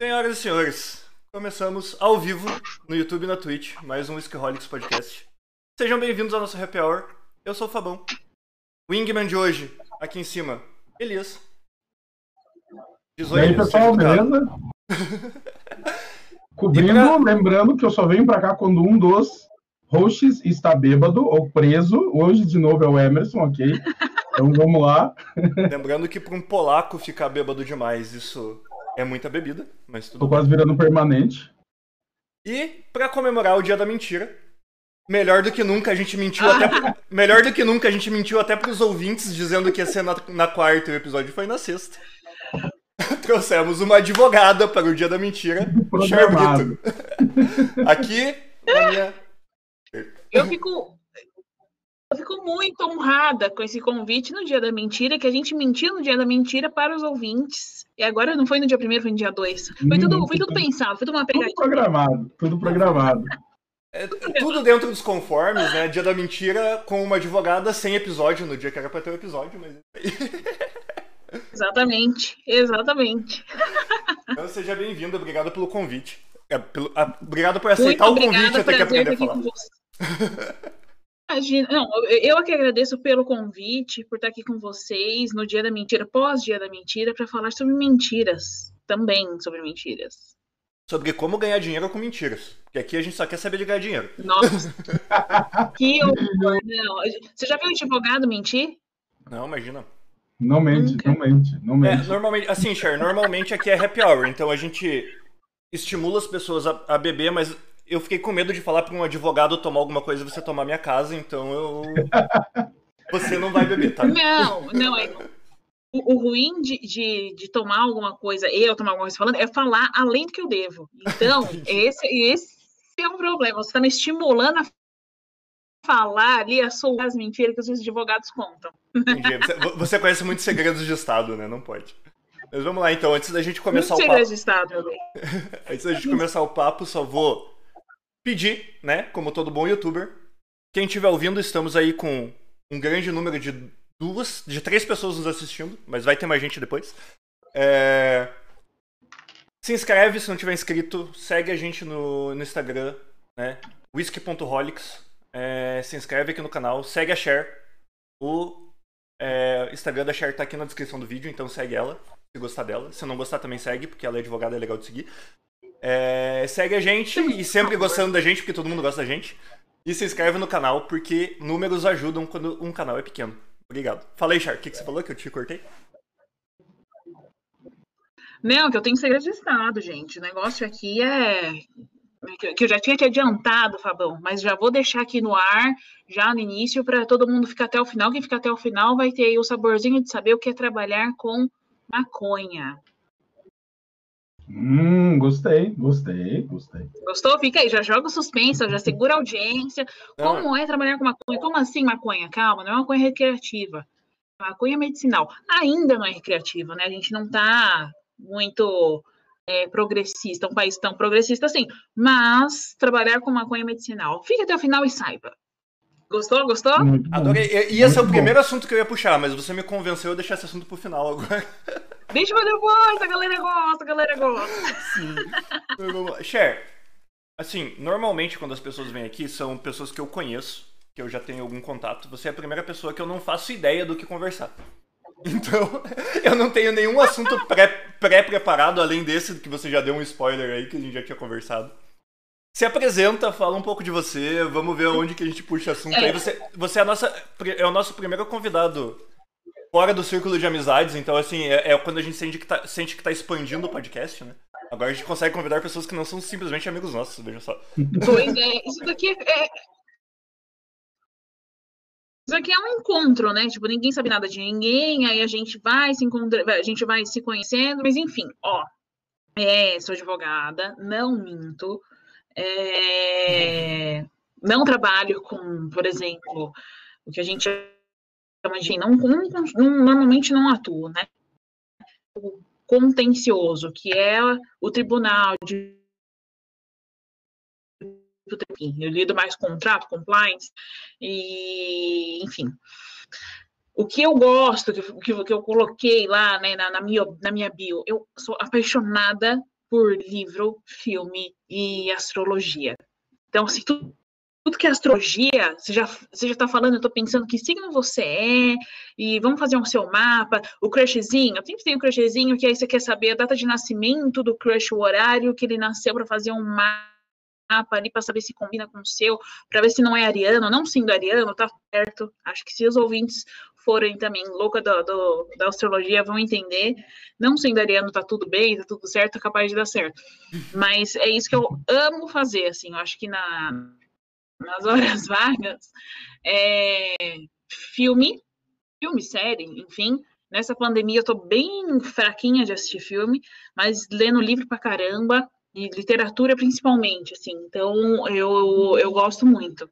Senhoras e senhores, começamos ao vivo no YouTube e na Twitch, mais um Whiskyholics Podcast. Sejam bem-vindos ao nosso Happy Hour. Eu sou o Fabão. O Wingman de hoje, aqui em cima, Elias. Diz E oi, aí, pessoal, beleza? Cobrindo, pra- lembrando que eu só venho pra cá quando um dos hosts está bêbado ou preso. Hoje, de novo, é o Emerson, ok? Então vamos lá. Lembrando que para um polaco ficar bêbado demais, isso é muita bebida, mas tudo Tô bem. quase virando permanente. E para comemorar o Dia da Mentira, melhor do que nunca a gente mentiu até melhor do que nunca a gente mentiu até pros ouvintes dizendo que ia ser na, na quarta e o episódio foi na sexta. Trouxemos uma advogada para o Dia da Mentira. Brito. Aqui na minha Eu fico, eu fico muito honrada com esse convite no dia da mentira, que a gente mentiu no dia da mentira para os ouvintes. E agora não foi no dia primeiro, foi no dia dois. Foi tudo, foi tudo pensado, foi tudo uma Tudo pegadinha. programado. Tudo programado. é, tudo dentro dos conformes, né? Dia da Mentira com uma advogada sem episódio no dia que era para ter o episódio, mas Exatamente, exatamente. então seja bem-vindo, obrigado pelo convite. É, pelo- ah, obrigado por aceitar Muito o convite, tenho que aprender a falar. Imagina, não, eu- é que agradeço pelo convite, por estar aqui com vocês no dia da mentira, pós-dia da mentira, para falar sobre mentiras, também sobre mentiras. Sobre como ganhar dinheiro com mentiras. Porque aqui a gente só quer saber de ganhar dinheiro. Nossa, que horror. Não, você já viu advogado mentir? Não, imagina. Não mente, Nunca. não mente, não É, mente. normalmente, assim, Cher, normalmente aqui é happy hour, então a gente estimula as pessoas a, a beber, mas eu fiquei com medo de falar pra um advogado tomar alguma coisa e você tomar minha casa, então eu. Você não vai beber, tá? Não, não é. O, o ruim de, de, de tomar alguma coisa, eu tomar alguma coisa falando, é falar além do que eu devo. Então, esse, esse é um problema. Você está me estimulando a falar ali, a soltar as mentiras que os advogados contam. Entendi. Você, conhece muitos segredos de Estado, né? Não pode. Mas vamos lá, então, antes da gente começar Muito o papo. de Estado. Antes da gente começar o papo, só vou pedir, né? Como todo bom youtuber. Quem estiver ouvindo, estamos aí com um grande número de duas, de três pessoas nos assistindo, mas vai ter mais gente depois. É, Se inscreve se não tiver inscrito, segue a gente no, no Instagram, né? whisky.holics. É, se inscreve aqui no canal, segue a Cher. O é, Instagram da Cher tá aqui na descrição do vídeo, então segue ela, se gostar dela. Se não gostar, também segue, porque ela é advogada, é legal de seguir. É, segue a gente e sempre gostando da gente, porque todo mundo gosta da gente. E se inscreve no canal, porque números ajudam quando um canal é pequeno. Obrigado. Falei, Char, o que, que você falou que eu te cortei? Não, que eu tenho segredo de Estado, gente. O negócio aqui é. que- Que eu já tinha te adiantado, Fabão, mas já vou deixar aqui no ar, já no início, para todo mundo ficar até o final. Quem ficar até o final vai ter aí o saborzinho de saber o que é trabalhar com maconha. Hum, gostei, gostei, gostei. Gostou? Fica aí, já joga o suspense, já segura a audiência. Não, Como é trabalhar com maconha? Como assim maconha? Calma, não é maconha recreativa. É Maconha medicinal. Ainda não é recreativa, né? A gente não tá muito é, progressista, um país tão progressista assim. Mas trabalhar com maconha medicinal. Fique até o final e saiba. Gostou? Gostou? Muito. Adorei. I- Ia ser o Muito bom. primeiro assunto que eu ia puxar, mas você me convenceu a deixar esse assunto pro final agora. Deixa pra depois, a galera gosta, a galera gosta. Sim. Cher, assim, normalmente quando as pessoas vêm aqui são pessoas que eu conheço, que eu já tenho algum contato. Você é a primeira pessoa que eu não faço ideia do que conversar. Então, eu não tenho nenhum assunto pré- pré-preparado, além desse que você já deu um spoiler aí, que a gente já tinha conversado. Se apresenta, fala um pouco de você, vamos ver onde que a gente puxa assunto aí. Você, você é, a nossa, é o nosso primeiro convidado fora do círculo de amizades, então assim, é, é quando a gente sente que, tá, sente que tá expandindo o podcast, né? Agora a gente consegue convidar pessoas que não são simplesmente amigos nossos, veja só. Pois é, isso daqui é. é- Isso aqui é um encontro, né? Tipo, ninguém sabe nada de ninguém, aí a gente vai se encontra, a gente vai se conhecendo, mas enfim, ó. É, sou advogada, não minto. é, não trabalho com, por exemplo, o que a gente chama de. Não, não- não- normalmente não atuo, né? O contencioso, que é o tribunal de enfim, eu lido mais contrato, compliance, e, enfim. O que eu gosto, que, que, eu coloquei lá né, na, na, minha, na minha bio, eu sou apaixonada por livro, filme e astrologia. Então, assim, tudo, tudo que é astrologia, você já, você já tá falando, eu tô pensando que signo você é, e vamos fazer um seu mapa, o crushzinho, eu sempre tenho o crushzinho, que aí você quer saber a data de nascimento do crush, o horário que ele nasceu para fazer um mapa ali para saber se combina com o seu, para ver se não é ariano, não sendo ariano, tá certo. Acho que se os ouvintes forem também louca do, do, da astrologia vão entender. Não sendo ariano, tá tudo bem, tá tudo certo, é capaz de dar certo. Mas é isso que eu amo fazer, assim, eu acho que na, nas horas vagas, é, filme, filme, série, enfim. Nessa pandemia eu tô bem fraquinha de assistir filme, mas lendo livro pra caramba, e literatura principalmente, assim. Então eu, eu gosto muito.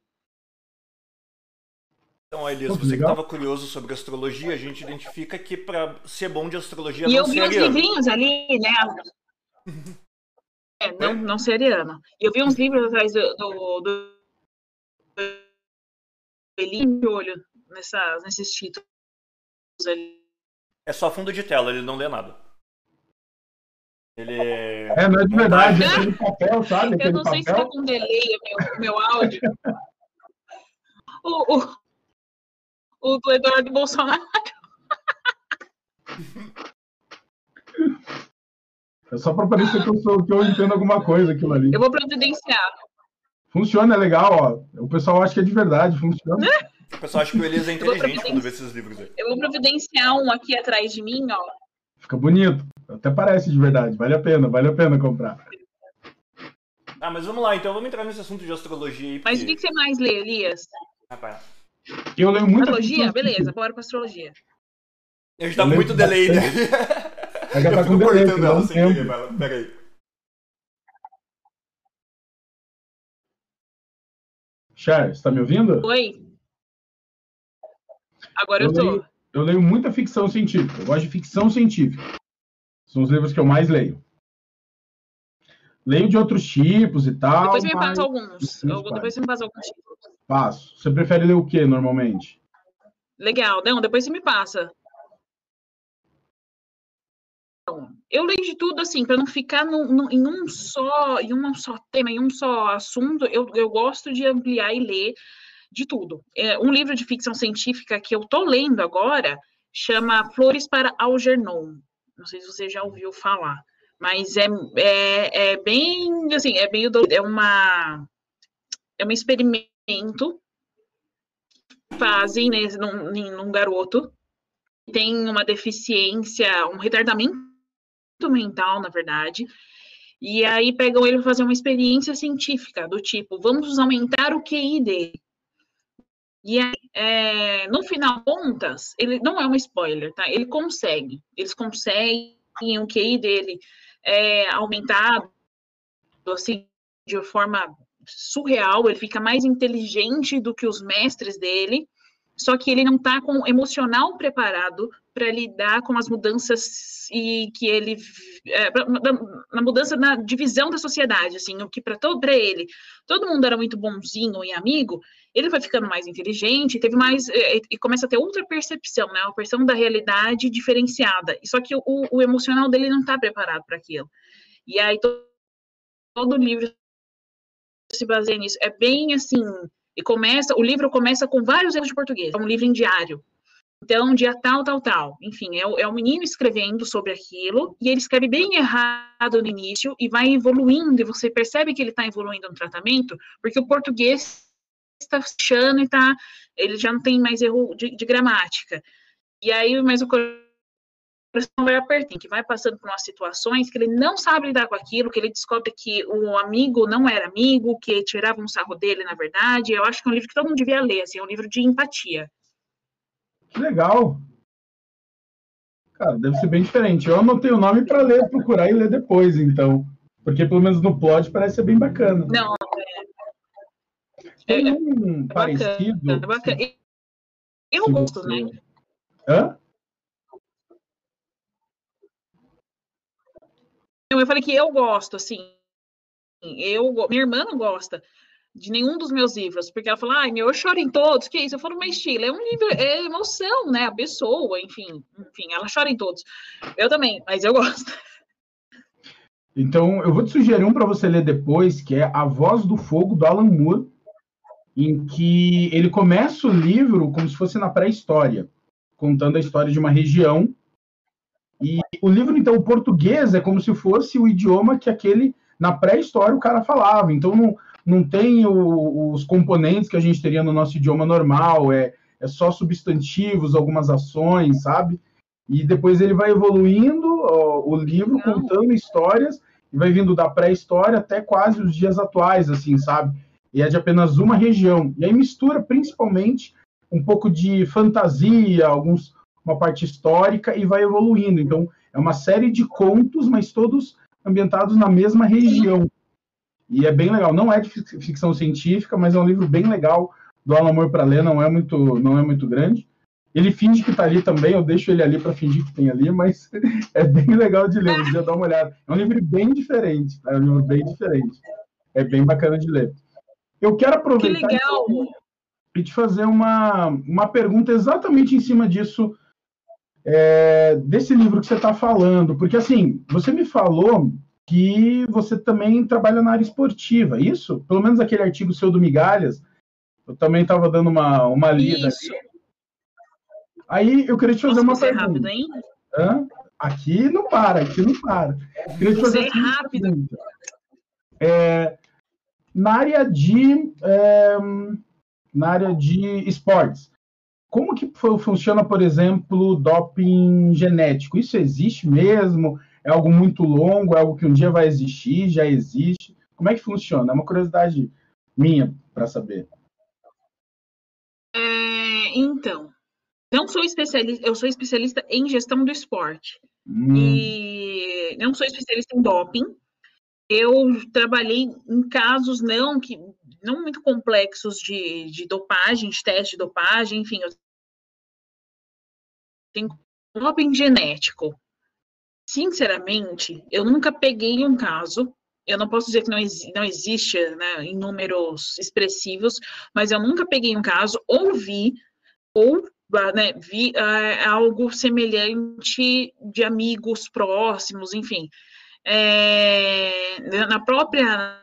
Então, Elias, você que estava curioso sobre astrologia, a gente identifica que para ser bom de astrologia e não eu vi uns livrinhos ali, né? É, não, não ser ariano. E eu vi uns livros atrás do, do, do Elinho de olho nessa, nesses títulos ali. É só fundo de tela, ele não lê nada. Ele é. não é de verdade, é aquele papel, sabe? Aquele eu não sei papel. se tá com delay o meu, meu áudio. o, o, o do Eduardo Bolsonaro. É só para parecer que eu, sou, que eu entendo alguma coisa aquilo ali. Eu vou providenciar. Funciona, é legal, ó. O pessoal acha que é de verdade, funciona. O pessoal acha que o Elias é inteligente quando vê esses livros aí. Eu vou providenciar um aqui atrás de mim, ó. Fica bonito. Até parece de verdade. Vale a pena, vale a pena comprar. Ah, mas vamos lá, então vamos entrar nesse assunto de astrologia aí. Porque... Mas o que você mais lê, Elias? Rapaz. Eu leio muito. Astrologia? Beleza, bora com astrologia. Eu já tá muito delay, né? Eu já tá com delay, ela sem querer, Pera aí. Cher, você tá me ouvindo? Oi. Agora eu, eu tô. Eu leio muita ficção científica. Eu gosto de ficção científica. São os livros que eu mais leio. Leio de outros tipos e tal. Depois me passa alguns. Eu, depois você me passa alguns tipos. Passo. Você prefere ler o que normalmente? Legal. Não, depois você me passa. Eu leio de tudo assim, para não ficar em um só, em um só tema, em um só assunto. Eu, eu gosto de ampliar e ler de tudo. É, um livro de ficção científica que eu tô lendo agora chama Flores para Algernon. Não sei se você já ouviu falar, mas é, é, é bem assim, é meio é uma é um experimento fazem né, num, num garoto tem uma deficiência, um retardamento mental, na verdade, e aí pegam ele para fazer uma experiência científica do tipo, vamos aumentar o QI dele. E aí, é, no final contas, ele não é um spoiler, tá? Ele consegue, eles conseguem o QI dele é, aumentado, assim, de forma surreal, ele fica mais inteligente do que os mestres dele, só que ele não está com o emocional preparado para lidar com as mudanças e que ele é, na mudança na divisão da sociedade, assim, o que para todo para ele todo mundo era muito bonzinho e amigo, ele vai ficando mais inteligente, teve mais e, e começa a ter outra percepção, né, uma percepção da realidade diferenciada. Só que o, o emocional dele não está preparado para aquilo. E aí todo, todo livro se baseia nisso. É bem assim, e começa, o livro começa com vários erros de português, é um livro em diário. Então, dia tal, tal, tal. Enfim, é o, é o menino escrevendo sobre aquilo, e ele escreve bem errado no início, e vai evoluindo, e você percebe que ele está evoluindo no tratamento, porque o português está fechando e tá, ele já não tem mais erro de, de gramática. E aí, mas o coração vai apertando, que vai passando por umas situações que ele não sabe lidar com aquilo, que ele descobre que o amigo não era amigo, que tirava um sarro dele, na verdade. Eu acho que é um livro que todo mundo devia ler, assim, é um livro de empatia. Que legal! Cara, deve ser bem diferente. Eu anotei o nome para ler, procurar e ler depois, então. Porque pelo menos no plot parece ser bem bacana. Não, é. Tem é, um é parecido. Bacana, é bacana. Eu gosto, você... né? Hã? Eu falei que eu gosto, assim. Eu, minha irmã não gosta de nenhum dos meus livros, porque ela fala, ai, meu, eu choro em todos, que isso? Eu falo, mas estilo, é um livro, é emoção, né? A pessoa, enfim, enfim, ela chora em todos. Eu também, mas eu gosto. Então, eu vou te sugerir um para você ler depois, que é A Voz do Fogo, do Alan Moore, em que ele começa o livro como se fosse na pré-história, contando a história de uma região. E o livro, então, o português é como se fosse o idioma que aquele, na pré-história, o cara falava. Então, não, não tem o, os componentes que a gente teria no nosso idioma normal, é, é só substantivos, algumas ações, sabe? E depois ele vai evoluindo ó, o livro, contando histórias, e vai vindo da pré-história até quase os dias atuais, assim, sabe? E é de apenas uma região. E aí mistura principalmente um pouco de fantasia, alguns uma parte histórica e vai evoluindo. Então, é uma série de contos, mas todos ambientados na mesma região. E é bem legal. Não é de ficção científica, mas é um livro bem legal do Alan Moore para ler, não é muito não é muito grande. Ele finge que está ali também, eu deixo ele ali para fingir que tem ali, mas é bem legal de ler, já dá uma olhada. É um livro bem diferente, tá? é um livro bem diferente. É bem bacana de ler. Eu quero aproveitar que e te fazer uma, uma pergunta exatamente em cima disso, é, desse livro que você está falando, porque assim, você me falou que você também trabalha na área esportiva, isso? Pelo menos aquele artigo seu do Migalhas, eu também estava dando uma, uma lida Isso. ali. Aí eu queria te fazer Nossa, uma pergunta. rápido, hein? Hã? Aqui não para, aqui não para. Queria te fazer é rápido. É, na área de é, na área de esportes, como que fu- funciona, por exemplo, doping genético? Isso existe mesmo? É algo muito longo? É algo que um dia vai existir? Já existe? Como é que funciona? É uma curiosidade minha para saber. É, então, não sou especialista, eu sou especialista em gestão do esporte. Hum, E não sou especialista em doping. Eu trabalhei em casos não que não muito complexos de, de dopagem, de teste de dopagem, enfim, eu tenho doping genético. Sinceramente, eu nunca peguei um caso. Eu não posso dizer que não, não existe né, em números expressivos, mas eu nunca peguei um caso, ou vi, ou ah, né, vi ah, algo semelhante de amigos próximos, enfim. É, na própria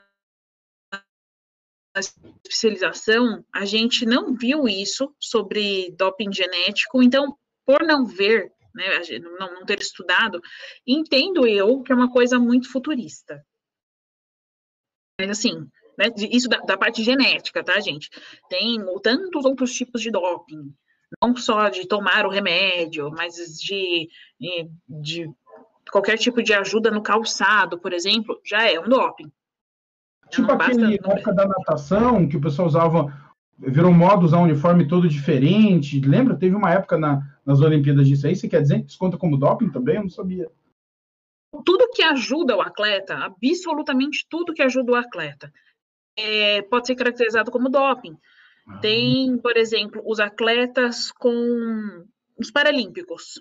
especialização, a gente não viu isso sobre doping genético, então, por não ver, né, não, não ter estudado, entendo eu que é uma coisa muito futurista. Mas assim, né, isso da, da parte genética, tá, gente? Tem tantos outros tipos de doping, não só de tomar o remédio, mas de, de- de qualquer tipo de ajuda no calçado, por exemplo, já é um doping. Tipo não basta- aquele na época da natação, que o pessoal usava, virou moda usar um uniforme todo diferente. Lembra? Teve uma época na- nas Olimpíadas disso aí. Você quer dizer que isso conta como doping também? Eu não sabia. tudo que ajuda o atleta, absolutamente tudo que ajuda o atleta, é, pode ser caracterizado como doping. Tem, por exemplo, os atletas com os paralímpicos.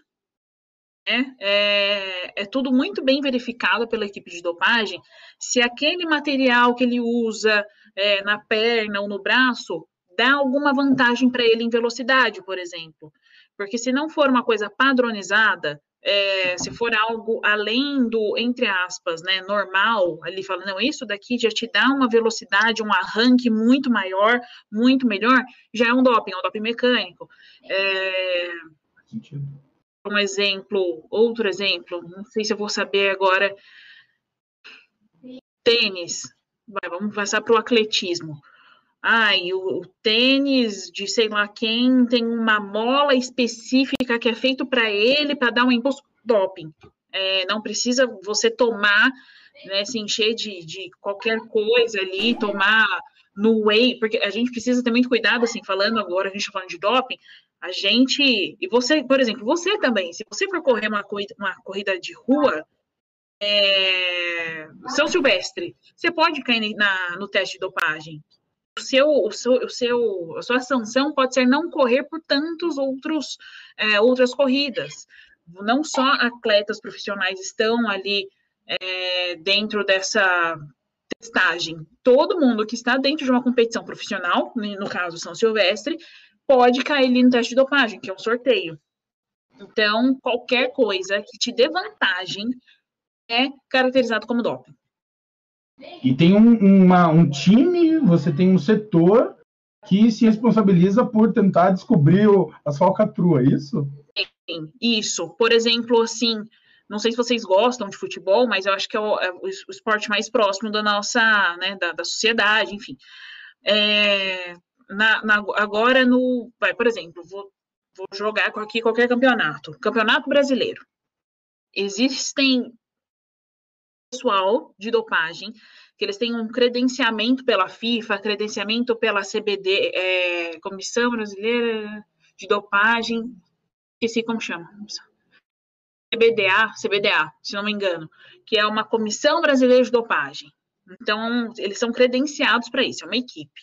né? É, é tudo muito bem verificado pela equipe de dopagem. Se aquele material que ele usa é, na perna ou no braço dá alguma vantagem para ele em velocidade, por exemplo. Porque se não for uma coisa padronizada, é, se for algo além do, entre aspas, né, normal, ali fala, não, isso daqui já te dá uma velocidade, um arranque muito maior, muito melhor, já é um doping, é um doping mecânico. É, um exemplo, outro exemplo, não sei se eu vou saber agora. Tênis. Vai, vamos passar para o atletismo. Ai, o, o tênis de sei lá quem tem uma mola específica que é feito para ele para dar um impulso doping. É, não precisa você tomar, né, se encher de, de qualquer coisa ali, tomar no whey, porque a gente precisa ter muito cuidado, assim, falando agora, a gente tá falando de doping, a gente, e você, por exemplo, você também, se você for correr uma corrida, uma corrida de rua, é, São Silvestre, você pode cair na, no teste de dopagem. Seu, o seu, o seu, a sua sanção pode ser não correr por tantos outros, é, outras corridas. Não só atletas profissionais estão ali é, dentro dessa testagem. Todo mundo que está dentro de uma competição profissional, no caso São Silvestre, pode cair ali no teste de dopagem, que é um sorteio. Então, qualquer coisa que te dê vantagem é caracterizado como doping. E tem um, uma, um time, você tem um setor que se responsabiliza por tentar descobrir o, as falcatruas, é isso? Sim, isso. Por exemplo, assim, não sei se vocês gostam de futebol, mas eu acho que é o, é o esporte mais próximo da nossa, né, da, da sociedade, enfim. É, na, na, agora no, vai, por exemplo, vou, vou jogar aqui qualquer campeonato, campeonato brasileiro. Existem pessoal de dopagem que eles têm um credenciamento pela FIFA, credenciamento pela CBD, é, Comissão Brasileira de Dopagem, esqueci como chama. CBDA, CBDA, se não me engano, que é uma Comissão Brasileira de Dopagem. Então, eles são credenciados para isso, é uma equipe.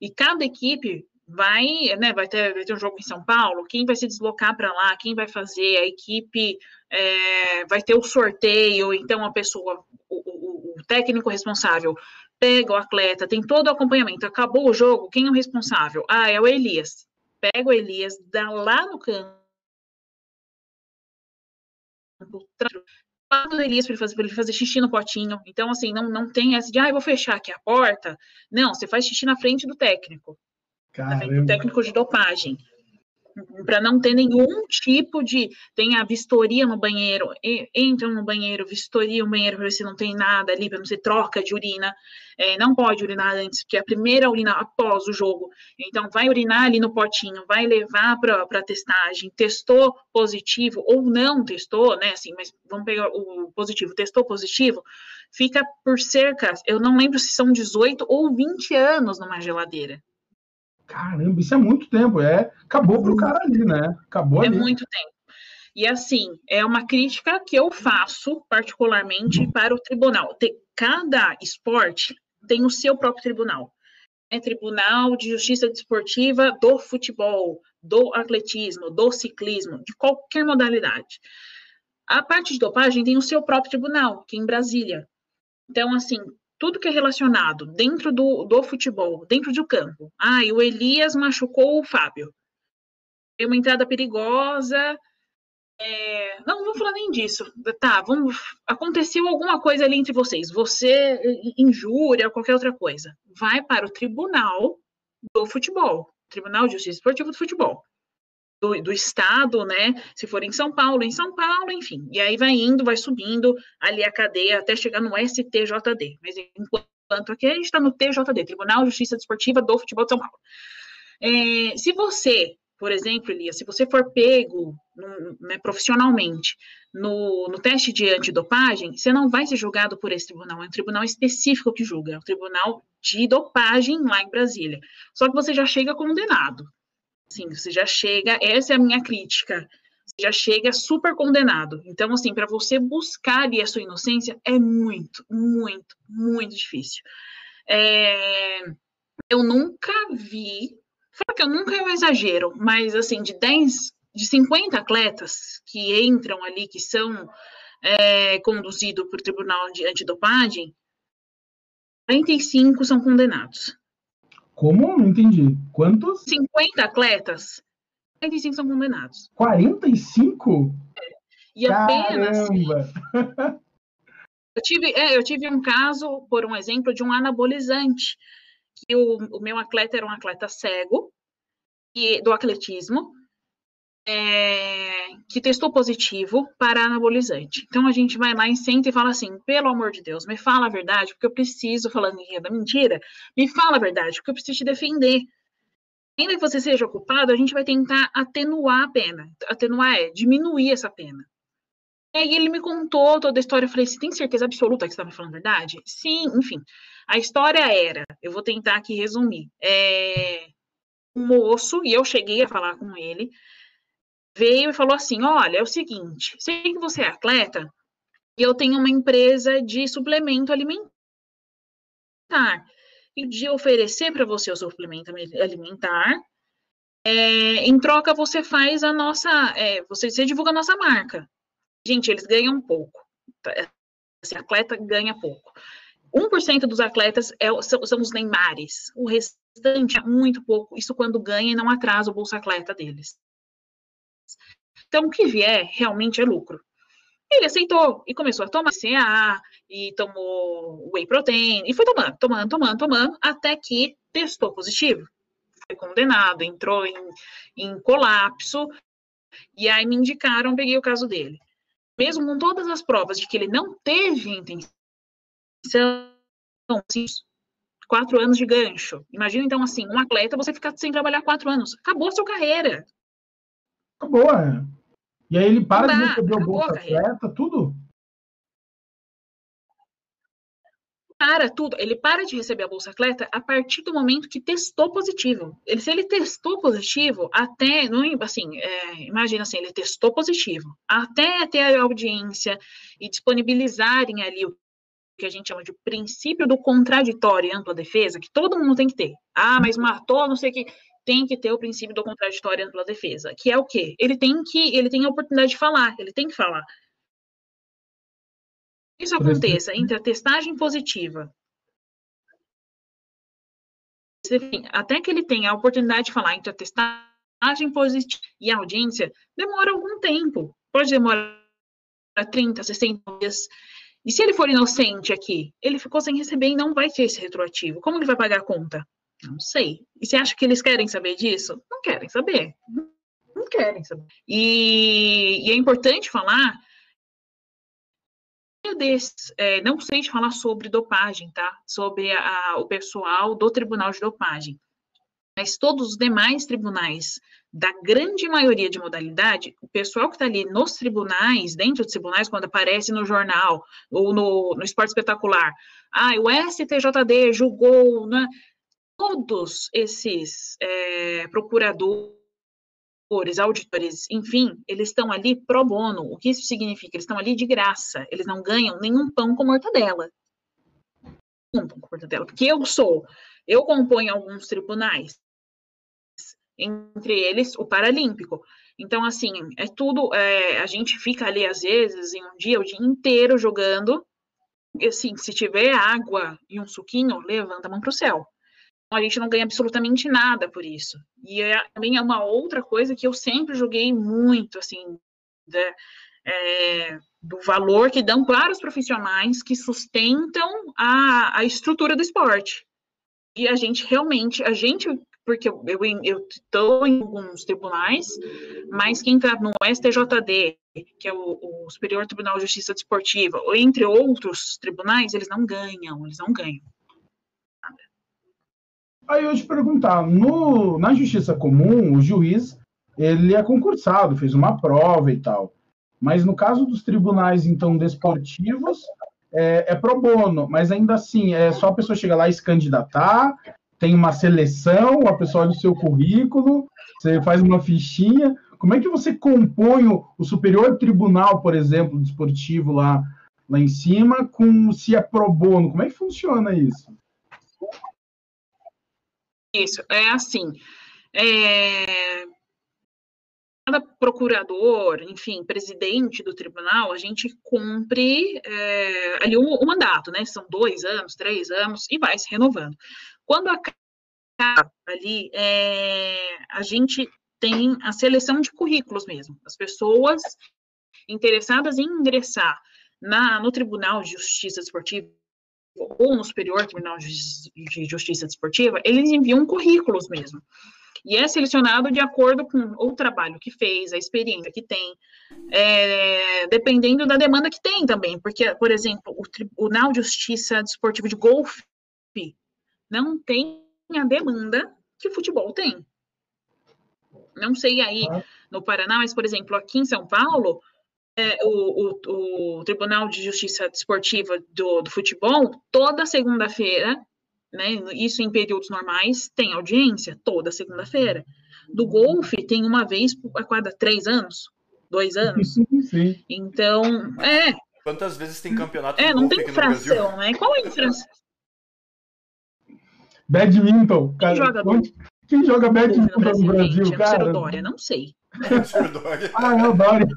E cada equipe vai, né, vai ter, vai ter um jogo em São Paulo, quem vai se deslocar para lá, quem vai fazer, a equipe é, vai ter o sorteio, então a pessoa, o, o, o, técnico responsável pega o atleta, tem todo o acompanhamento, acabou o jogo, quem é o responsável? Ah, é o Elias. Pega o Elias, dá lá no campo, do Elias para ele, fazer, ele fazer xixi no potinho. Então, assim, não, não tem essa de, ah, eu vou fechar aqui a porta. Não, você faz xixi na frente do técnico. Caramba. Técnico de dopagem para não ter nenhum tipo de. Tem a vistoria no banheiro, entram no banheiro, vistoria no banheiro para ver se não tem nada ali, para não ser troca de urina. É, não pode urinar antes, porque é a primeira urina após o jogo. Então, vai urinar ali no potinho, vai levar para a testagem. Testou positivo ou não testou, né? Assim, mas vamos pegar o positivo, testou positivo, fica por cerca, eu não lembro se são 18 ou 20 anos numa geladeira. Caramba, isso é muito tempo. É, acabou pro cara ali, né? Acabou é ali. É muito tempo. E assim, é uma crítica que eu faço particularmente uhum. para o tribunal. Cada esporte tem o seu próprio tribunal. É Tribunal de Justiça Desportiva do futebol, do atletismo, do ciclismo, de qualquer modalidade. A parte de dopagem tem o seu próprio tribunal, que é em Brasília. Então, assim, tudo que é relacionado dentro do, do futebol, dentro do campo. Ah, e o Elias machucou o Fábio. Tem uma entrada perigosa. É... Não, não vou falar nem disso. Tá, vamos. Aconteceu alguma coisa ali entre vocês. Você injúria, qualquer outra coisa. Vai para o tribunal do futebol. Tribunal de Justiça Esportiva do Futebol do, do, estado, né? Se for em São Paulo, em São Paulo, enfim. E aí vai indo, vai subindo ali a cadeia até chegar no STJD. Mas enquanto aqui a gente está no TJD, Tribunal de Justiça Desportiva do Futebol de São Paulo. É, se você, por exemplo, Elias, se você for pego né, profissionalmente no, no teste de antidopagem, você não vai ser julgado por esse tribunal, é um tribunal específico que julga, é o tribunal de dopagem lá em Brasília. Só que você já chega condenado. Sim, você já chega, essa é a minha crítica, você já chega super condenado. Então, assim, para você buscar ali a sua inocência é muito, muito, muito difícil. É, eu nunca vi, fala que eu nunca é um exagero, mas assim, de 10, de 50 atletas que entram ali, que são é, conduzidos por tribunal de antidopagem, 45 são condenados. Como? Não entendi. Quantos? 50 atletas. 45 são condenados. 45? É. E apenas. eu, tive, é, eu tive um caso, por um exemplo, de um anabolizante. Que o, o meu atleta era um atleta cego e, do atletismo, é, que testou positivo para anabolizante. Então a gente vai lá e senta e fala assim: pelo amor de Deus, me fala a verdade, porque eu preciso, falando em da mentira, me fala a verdade, porque eu preciso te defender. Ainda que você seja culpado, a gente vai tentar atenuar a pena. Atenuar é diminuir essa pena. E aí ele me contou toda a história. Eu falei: você tem certeza absoluta que você está me falando a verdade? Sim, enfim. A história era: eu vou tentar aqui resumir. É, um moço, e eu cheguei a falar com ele veio e falou assim: olha, é o seguinte, sei que você é atleta e eu tenho uma empresa de suplemento alimentar. E de oferecer para você o suplemento alimentar, é, em troca você faz a nossa, é, você, você divulga a nossa marca. Gente, eles ganham pouco. Esse tá? atleta ganha pouco. 1% dos atletas é, são, são os Neymares. O restante é muito pouco. Isso quando ganha e não atrasa o bolsa atleta deles. Então, o que vier realmente é lucro. Ele aceitou e começou a tomar CA e tomou whey protein e foi tomando, tomando, tomando, tomando, até que testou positivo. Foi condenado, entrou em, em colapso e aí me indicaram, peguei o caso dele. Mesmo com todas as provas de que ele não teve intenção, quatro anos de gancho. Imagina então assim, um atleta você ficar sem trabalhar quatro anos, acabou a sua carreira. Acabou, é. E aí ele para de receber o Bolsa Atleta, tudo? Para tudo. Ele para de receber a Bolsa Atleta a partir do momento que testou positivo. Ele, se ele testou positivo, até, não, assim, é, imagina assim, ele testou positivo, até ter a audiência e disponibilizarem ali o que a gente chama de princípio do contraditório e ampla defesa, que todo mundo tem que ter. Ah, mas matou, não sei o que tem que ter o princípio do contraditório ampla defesa, que é o quê? Ele tem que, ele tem a oportunidade de falar, ele tem que falar. Isso aconteça entre a testagem positiva até que ele tenha a oportunidade de falar entre a testagem positiva e a audiência, demora algum tempo. Pode demorar 30, 60 dias. E se ele for inocente aqui, ele ficou sem receber e não vai ter esse retroativo. Como ele vai pagar a conta? Não sei. E você acha que eles querem saber disso? Não querem saber. Não querem saber. E, e é importante falar desses, é, não sei de falar sobre dopagem, tá? Sobre a, o pessoal do Tribunal de Dopagem. Mas todos os demais tribunais, da grande maioria de modalidade, o pessoal que está ali nos tribunais, dentro dos tribunais, quando aparece no jornal ou no, no esporte espetacular, ah, o STJD julgou, né? Todos esses é, procuradores, auditores, enfim, eles estão ali pro bono. O que isso significa? Eles estão ali de graça. Eles não ganham nenhum pão com mortadela. Um pão com mortadela. Porque eu sou, eu componho alguns tribunais, entre eles o Paralímpico. Então, assim, é tudo. É, a gente fica ali, às vezes, em um dia, o dia inteiro jogando. E, assim, se tiver água e um suquinho, levanta a mão para o céu a gente não ganha absolutamente nada por isso. E é, também é uma outra coisa que eu sempre joguei muito, assim, de, é, do valor que dão para os profissionais que sustentam a, a estrutura do esporte. E a gente realmente, a gente, porque eu estou em alguns tribunais, mas quem está no STJD, que é o, o Superior Tribunal de Justiça Desportiva, ou entre outros tribunais, eles não ganham, eles não ganham. Aí eu te perguntar, no, na justiça comum, o juiz ele é concursado, fez uma prova e tal. Mas no caso dos tribunais, então, desportivos, é, é pro bono, mas ainda assim, é só a pessoa chegar lá e se candidatar, tem uma seleção, a pessoa olha o seu currículo, você faz uma fichinha. Como é que você compõe o, o Superior Tribunal, por exemplo, desportivo lá, lá em cima, com se é pro bono? Como é que funciona isso? Isso, é assim. É, cada procurador, enfim, presidente do tribunal, a gente cumpre é, ali o, o, mandato, né? São dois anos, três anos, e vai se renovando. Quando acaba ali, é, a gente tem a seleção de currículos mesmo. As pessoas interessadas em ingressar na, no Tribunal de Justiça Esportiva ou no Superior Tribunal de Justiça Desportiva, eles enviam currículos mesmo. E é selecionado de acordo com o trabalho que fez, a experiência que tem, é, dependendo da demanda que tem também. Porque, por exemplo, o Tribunal de Justiça Desportiva de Golfe não tem a demanda que o futebol tem. Não sei aí no Paraná, mas, por exemplo, aqui em São Paulo, o, o, o, Tribunal de Justiça Desportiva do, do futebol, toda segunda-feira, né, isso em períodos normais, tem audiência, toda segunda-feira. Do golfe, tem uma vez a cada três anos, dois anos. Sim. Então, é. Quantas vezes tem campeonato? É, não tem infração, né? Qual é a infração? Badminton, cara. Quem joga, quem joga badminton no Brasil, Brasil cara? Dória, não sei ah, é o Dória.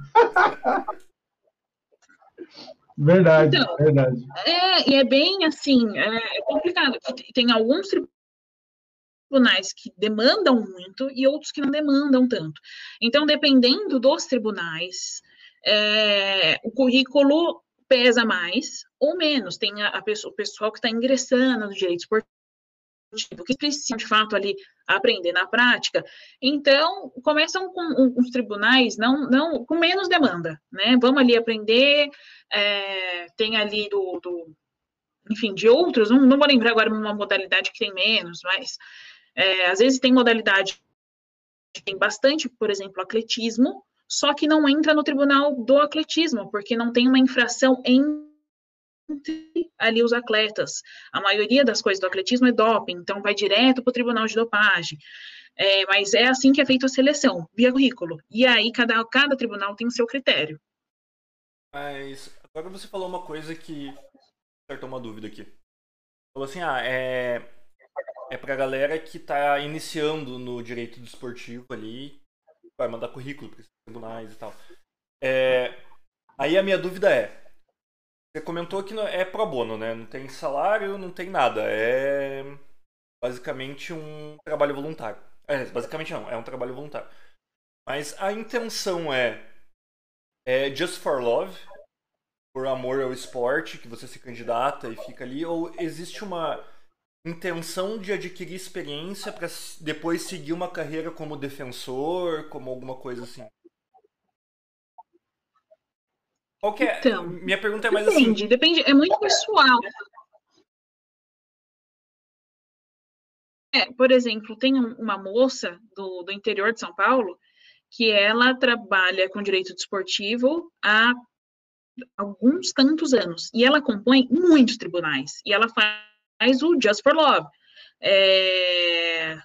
verdade, então, verdade. É, e é bem assim, é, é complicado. Tem alguns tribunais que demandam muito e outros que não demandam tanto. Então, dependendo dos tribunais, é, o currículo pesa mais ou menos. Tem a, a pessoa, o pessoal que está ingressando no direito esportivo, que precisam de fato ali aprender na prática. Então, começam com os tribunais não, não com menos demanda, né? Vamos ali aprender, é, tem ali do, do, enfim, de outros, não, não vou lembrar agora uma modalidade que tem menos, mas é, às vezes tem modalidade que tem bastante, por exemplo, atletismo, só que não entra no tribunal do atletismo, porque não tem uma infração entre ali os atletas. A maioria das coisas do atletismo é doping, então vai direto para o tribunal de dopagem. É, mas é assim que é feita a seleção, via currículo. E aí cada, cada tribunal tem o seu critério. Mas agora você falou uma coisa que acertou uma dúvida aqui. Falou assim, ah, é, é pra galera que tá iniciando no direito desportivo ali, vai mandar currículo para esses tribunais e tal. É, aí a minha dúvida é, você comentou que é pro bono, né? Não tem salário, não tem nada. É basicamente um trabalho voluntário. É, basicamente não, é um trabalho voluntário. Mas a intenção é, é just for love, por amor ao esporte, que você se candidata e fica ali, ou existe uma intenção de adquirir experiência para depois seguir uma carreira como defensor, como alguma coisa assim? Qual que é? Então, Minha pergunta é mais depende, assim. Depende, é muito pessoal. É, por exemplo, tem uma moça do, do interior de São Paulo que ela trabalha com direito desportivo há alguns tantos anos e ela compõe muitos tribunais e ela faz faz o Just for Love. É...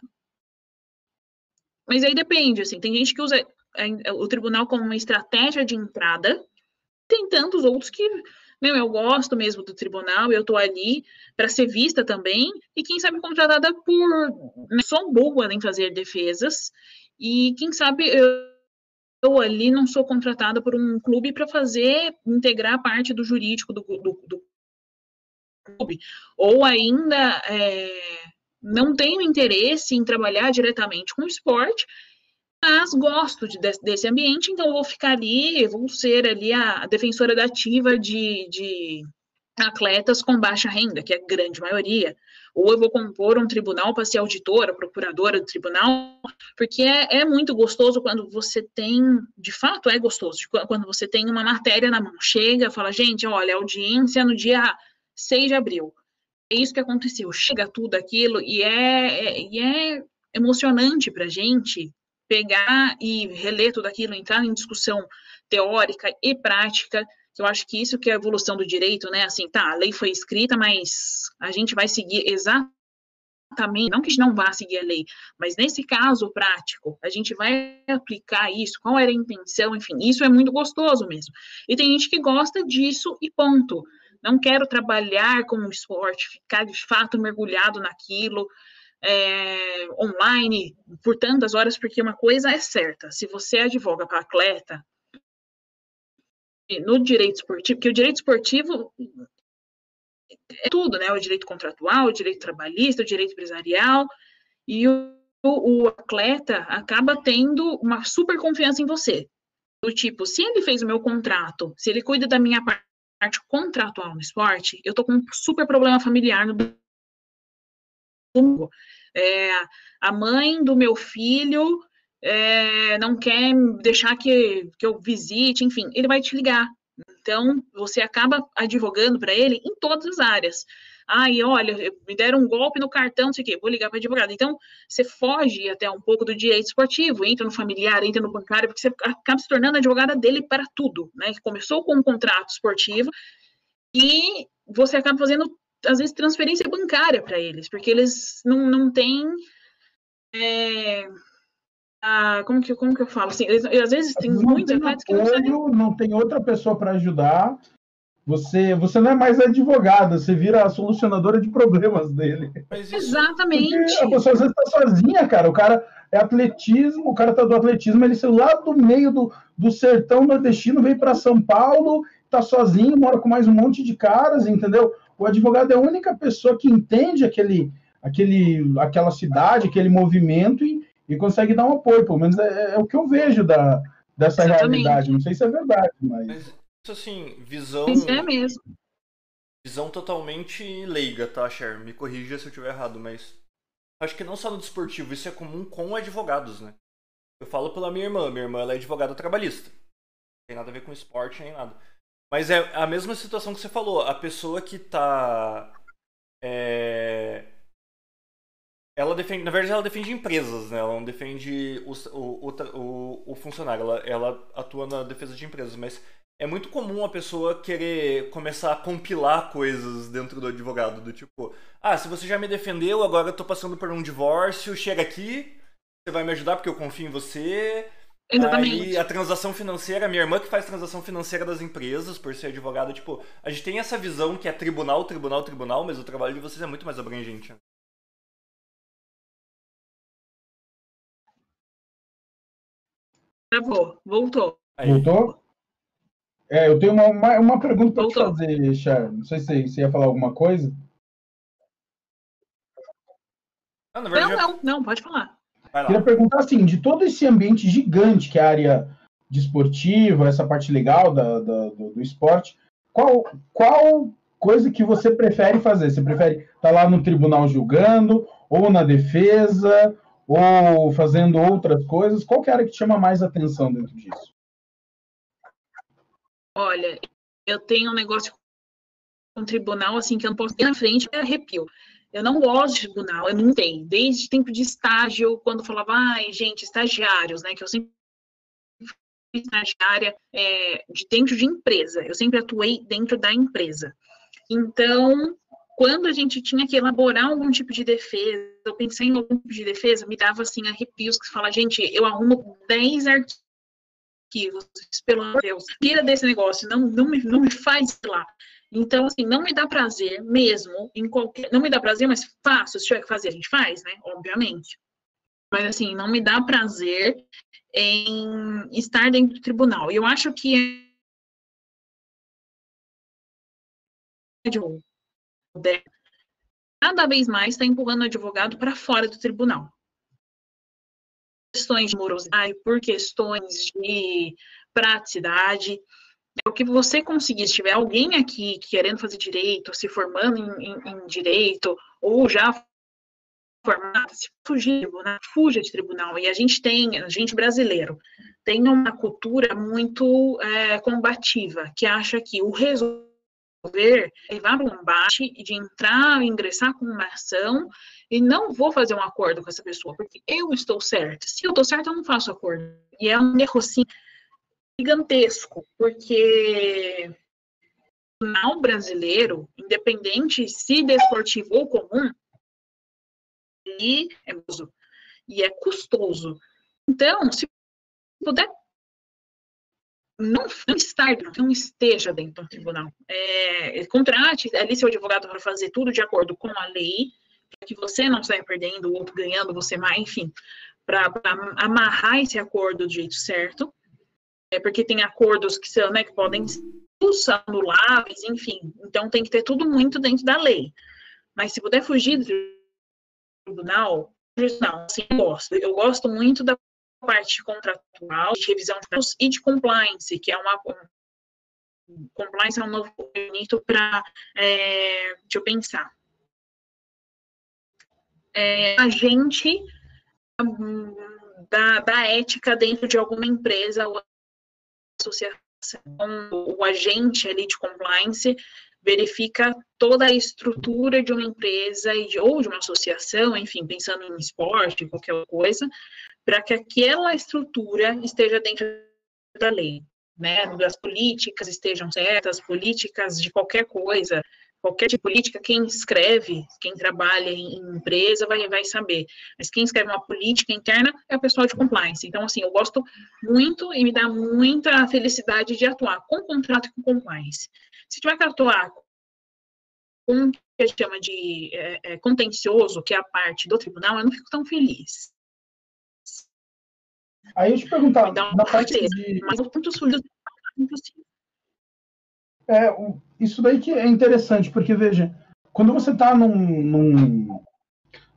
Mas aí depende, assim, tem gente que usa o tribunal como uma estratégia de entrada, tem tantos outros que, meu, eu gosto mesmo do tribunal, eu tô ali para ser vista também, e quem sabe contratada por. Né, sou boa em fazer defesas, e quem sabe eu, eu ali não sou contratada por um clube para fazer, integrar parte do jurídico do, do, do clube, ou ainda é, não tenho interesse em trabalhar diretamente com o esporte, mas gosto de, desse ambiente, então vou ficar ali, vou ser ali a defensora da ativa de, de atletas com baixa renda, que é a grande maioria, ou eu vou compor um tribunal para ser auditora, procuradora do tribunal, porque é, é, muito gostoso quando você tem, de fato é gostoso, quando você tem uma matéria na mão, chega, fala, gente, olha, audiência no dia 6 de abril. É isso que aconteceu. Chega tudo aquilo e é, é, e é emocionante para gente pegar e reler tudo aquilo, entrar em discussão teórica e prática. Eu acho que isso que é a evolução do direito, né? Assim, tá, a lei foi escrita, mas a gente vai seguir exatamente, não que a gente não vá seguir a lei, mas nesse caso prático, a gente vai aplicar isso, qual era a intenção, enfim, isso é muito gostoso mesmo. E tem gente que gosta disso e ponto. Não quero trabalhar com o esporte, ficar de fato mergulhado naquilo, é, online, por tantas horas, porque uma coisa é certa: se você advoga para atleta, no direito esportivo, porque o direito esportivo é tudo, né? O direito contratual, o direito trabalhista, o direito empresarial, e o, o atleta acaba tendo uma super confiança em você. Do tipo, se ele fez o meu contrato, se ele cuida da minha parte contratual no esporte, eu tô com um super problema familiar no é, a mãe do meu filho é, não quer deixar que, que eu visite, enfim, ele vai te ligar. Então, você acaba advogando para ele em todas as áreas. Ai, olha, me deram um golpe no cartão, não sei o quê, vou ligar para advogado. Então, você foge até um pouco do direito esportivo, entra no familiar, entra no bancário, porque você acaba se tornando advogada dele para tudo, né? Começou com um contrato esportivo e você acaba fazendo, às vezes, transferência bancária para eles, porque eles não, não têm. É, a, como, que, como que eu falo? Assim, eles, às vezes tem não muitos tem atletas apoio, que não, não tem outra pessoa para ajudar você, você não é mais advogada, você vira a solucionadora de problemas dele. Exatamente. Porque a pessoa às vezes está sozinha, cara. O cara é atletismo, o cara tá do atletismo, ele saiu lá do meio do, do sertão nordestino, veio para São Paulo, tá sozinho, mora com mais um monte de caras, entendeu? O advogado é a única pessoa que entende aquele, aquele, aquela cidade, aquele movimento e, e consegue dar um apoio. Pelo menos é, é o que eu vejo da, dessa Exatamente. realidade. Não sei se é verdade, mas. mas isso assim, visão. Isso é mesmo. Visão totalmente leiga, tá, Cher? Me corrija se eu estiver errado, mas. Acho que não só no desportivo, isso é comum com advogados, né? Eu falo pela minha irmã. Minha irmã ela é advogada trabalhista. Não tem nada a ver com esporte nem nada. Mas é a mesma situação que você falou. A pessoa que tá. É... Ela defende. Na verdade, ela defende empresas, né? Ela não defende o, o, o, o funcionário. Ela, ela atua na defesa de empresas. Mas é muito comum a pessoa querer começar a compilar coisas dentro do advogado. Do tipo, ah, se você já me defendeu, agora eu tô passando por um divórcio, chega aqui, você vai me ajudar porque eu confio em você. Exatamente. Aí a transação financeira, minha irmã que faz transação financeira das empresas, por ser advogada, tipo, a gente tem essa visão que é tribunal, tribunal, tribunal, mas o trabalho de vocês é muito mais abrangente. Travou, voltou. Aí. Voltou? É, eu tenho uma, uma, uma pergunta para te fazer, Char. Não sei se você ia falar alguma coisa. Ah, não, não, não, não, pode falar. Queria perguntar assim, de todo esse ambiente gigante que é a área desportiva, essa parte legal da, da do, do, esporte, qual, qual coisa que você prefere fazer? Você prefere estar tá lá no tribunal julgando, ou na defesa, ou fazendo outras coisas? Qual que é a área que chama mais atenção dentro disso? Olha, eu tenho um negócio com um tribunal assim que eu não posso ir na frente, é arrepio. Eu não gosto de tribunal, eu não tenho. Desde tempo de estágio, quando falava, ai, gente, estagiários, né? Que eu sempre fui estagiária é, de dentro de empresa. Eu sempre atuei dentro da empresa. Então, quando a gente tinha que elaborar algum tipo de defesa, eu pensei em algum tipo de defesa, me dava assim arrepios que fala, gente, eu arrumo 10 arquivos, pelo amor de Deus, tira desse negócio, não, não, me, não me faz lá. Então, assim, não me dá prazer mesmo em qualquer. Não me dá prazer, mas faço. Se tiver que fazer, a gente faz, né? Obviamente. Mas, assim, não me dá prazer em estar dentro do tribunal. E eu acho que cada vez mais está empurrando o advogado para fora do tribunal. Questões de morosidade, por questões de praticidade o que você conseguir, se tiver alguém aqui querendo fazer direito, se formando em, em, em direito, ou já formado, se fugir, né? fuja de tribunal. E a gente tem, a gente brasileiro, tem uma cultura muito é, combativa, que acha que o resolver é levar um embate de entrar, ingressar com uma ação e não vou fazer um acordo com essa pessoa, porque eu estou certa. Se eu estou certa, eu não faço acordo. E é um erro, assim, gigantesco, porque o brasileiro, independente se desportivo ou comum, ele é custoso. E é custoso. Então, se puder não, não estar, não esteja dentro do tribunal. É, contrate ali seu advogado para fazer tudo de acordo com a lei, para que você não saia perdendo, o outro ganhando, você mais, enfim, para amarrar esse acordo do jeito certo é porque tem acordos que são, né, que podem ser anuláveis, enfim. Então tem que ter tudo muito dentro da lei. Mas se puder fugir do tribunal, não, assim, eu gosto. Eu gosto muito da parte contratual, de revisão de dados e de compliance, que é uma compliance é um novo bonito para é, deixa eu pensar. É, a gente hum, da, da ética dentro de alguma empresa ou associação, o agente ali de compliance verifica toda a estrutura de uma empresa ou de uma associação, enfim, pensando em esporte, qualquer coisa, para que aquela estrutura esteja dentro da lei, né? As políticas estejam certas, políticas de qualquer coisa, qualquer tipo de política, quem escreve, quem trabalha em empresa vai, vai saber. Mas quem escreve uma política interna é o pessoal de compliance. Então, assim, eu gosto muito e me dá muita felicidade de atuar com contrato e com compliance. Se tiver que atuar com o que a gente chama de é, é, contencioso, que é a parte do tribunal, eu não fico tão feliz. Aí eu te perguntar, na parte de... Mas eu tento surdo impossível. É, isso daí que é interessante, porque veja, quando você está num, num,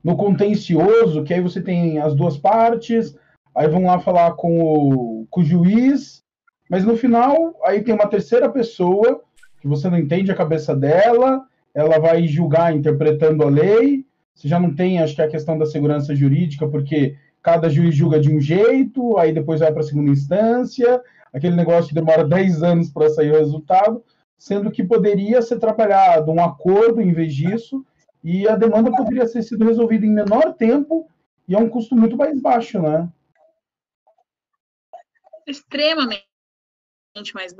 no contencioso, que aí você tem as duas partes, aí vão lá falar com o, com o juiz, mas no final aí tem uma terceira pessoa que você não entende a cabeça dela, ela vai julgar interpretando a lei. Você já não tem, acho que a questão da segurança jurídica, porque cada juiz julga de um jeito, aí depois vai para a segunda instância, aquele negócio que demora 10 anos para sair o resultado, sendo que poderia ser trabalhado um acordo em vez disso, e a demanda poderia ter sido resolvida em menor tempo e a um custo muito mais baixo, né? Extremamente mais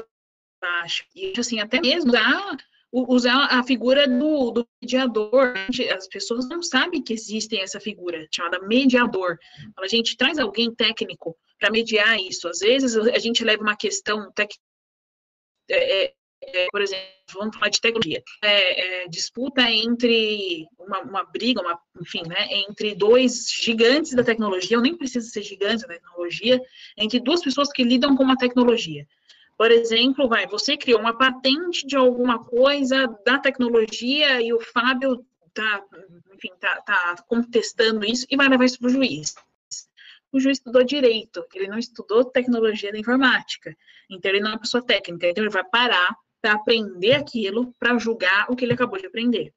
baixo. E assim, até mesmo usar, usar a figura do, do mediador. As pessoas não sabem que existe essa figura chamada mediador. A gente traz alguém técnico para mediar isso. Às vezes a gente leva uma questão. É, é, é, por exemplo, vamos falar de tecnologia, é, é, disputa entre uma, uma, briga, uma, enfim, né, entre dois gigantes da tecnologia, ou nem precisa ser gigantes da tecnologia, entre duas pessoas que lidam com uma tecnologia. Por exemplo, vai, você criou uma patente de alguma coisa da tecnologia e o Fábio tá, enfim, tá, tá contestando isso e vai levar isso para o juiz o juiz estudou direito, ele não estudou tecnologia da informática. Então, ele não é uma pessoa técnica. Então, ele vai parar para aprender aquilo, para julgar o que ele acabou de aprender.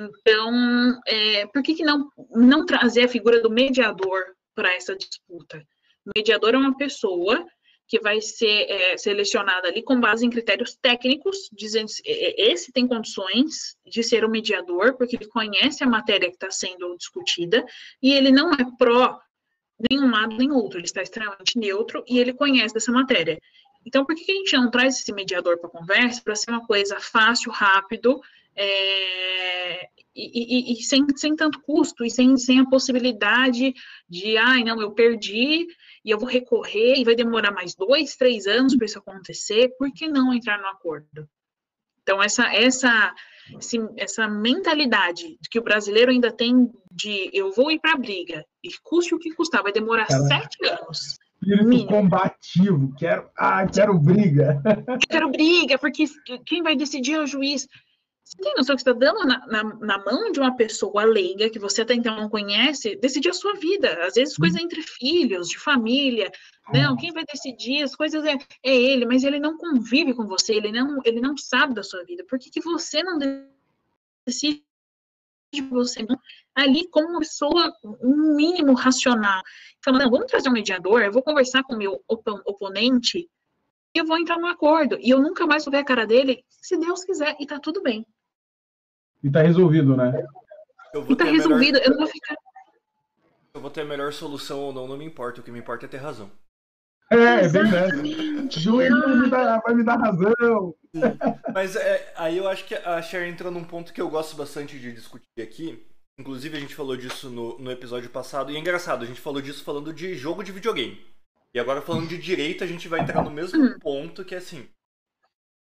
Então, é, por que, que não, não trazer a figura do mediador para essa disputa? O mediador é uma pessoa que vai ser é, selecionada ali com base em critérios técnicos, dizendo se esse tem condições de ser o mediador, porque ele conhece a matéria que está sendo discutida, e ele não é pró nenhum lado nem outro, ele está extremamente neutro e ele conhece dessa matéria. Então, por que a gente não traz esse mediador para a conversa para ser uma coisa fácil, rápido, é, e, e, e, sem, sem tanto custo, e sem, sem a possibilidade de, ai, não, eu perdi, e eu vou recorrer, e vai demorar mais dois, três anos para isso acontecer, por que não entrar no acordo? Então, essa, essa, essa mentalidade que o brasileiro ainda tem de eu vou ir para a briga, e custe o que custar, vai demorar sete anos espírito Mínimo. combativo, quero, ah, quero briga. Quero briga, porque quem vai decidir é o juiz. Você tem noção que você está dando na, na, na, mão de uma pessoa leiga, que você até então não conhece, decidir a sua vida. Às vezes, coisas entre filhos, de família. Não, quem vai decidir as coisas é, é, ele, mas ele não convive com você, ele não, ele não sabe da sua vida. Por que, que você não decide você ali como uma pessoa, um mínimo racional? Falando, não, vamos trazer um mediador, eu vou conversar com o meu op oponente e eu vou entrar no acordo. E eu nunca mais vou ver a cara dele, se Deus quiser, e tá tudo bem. E tá resolvido, né? e tá resolvido, melhor... eu não vou ficar. Eu vou ter a melhor solução ou não, não me importa. O que me importa é ter razão. É, é verdade. Juiz vai me dar, vai me dar razão. Mas é, aí eu acho que a Cher entrou num ponto que eu gosto bastante de discutir aqui. Inclusive, a gente falou disso no, no episódio passado. E é engraçado, a gente falou disso falando de jogo de videogame. E agora, falando de direito, a gente vai entrar no mesmo ponto que é assim: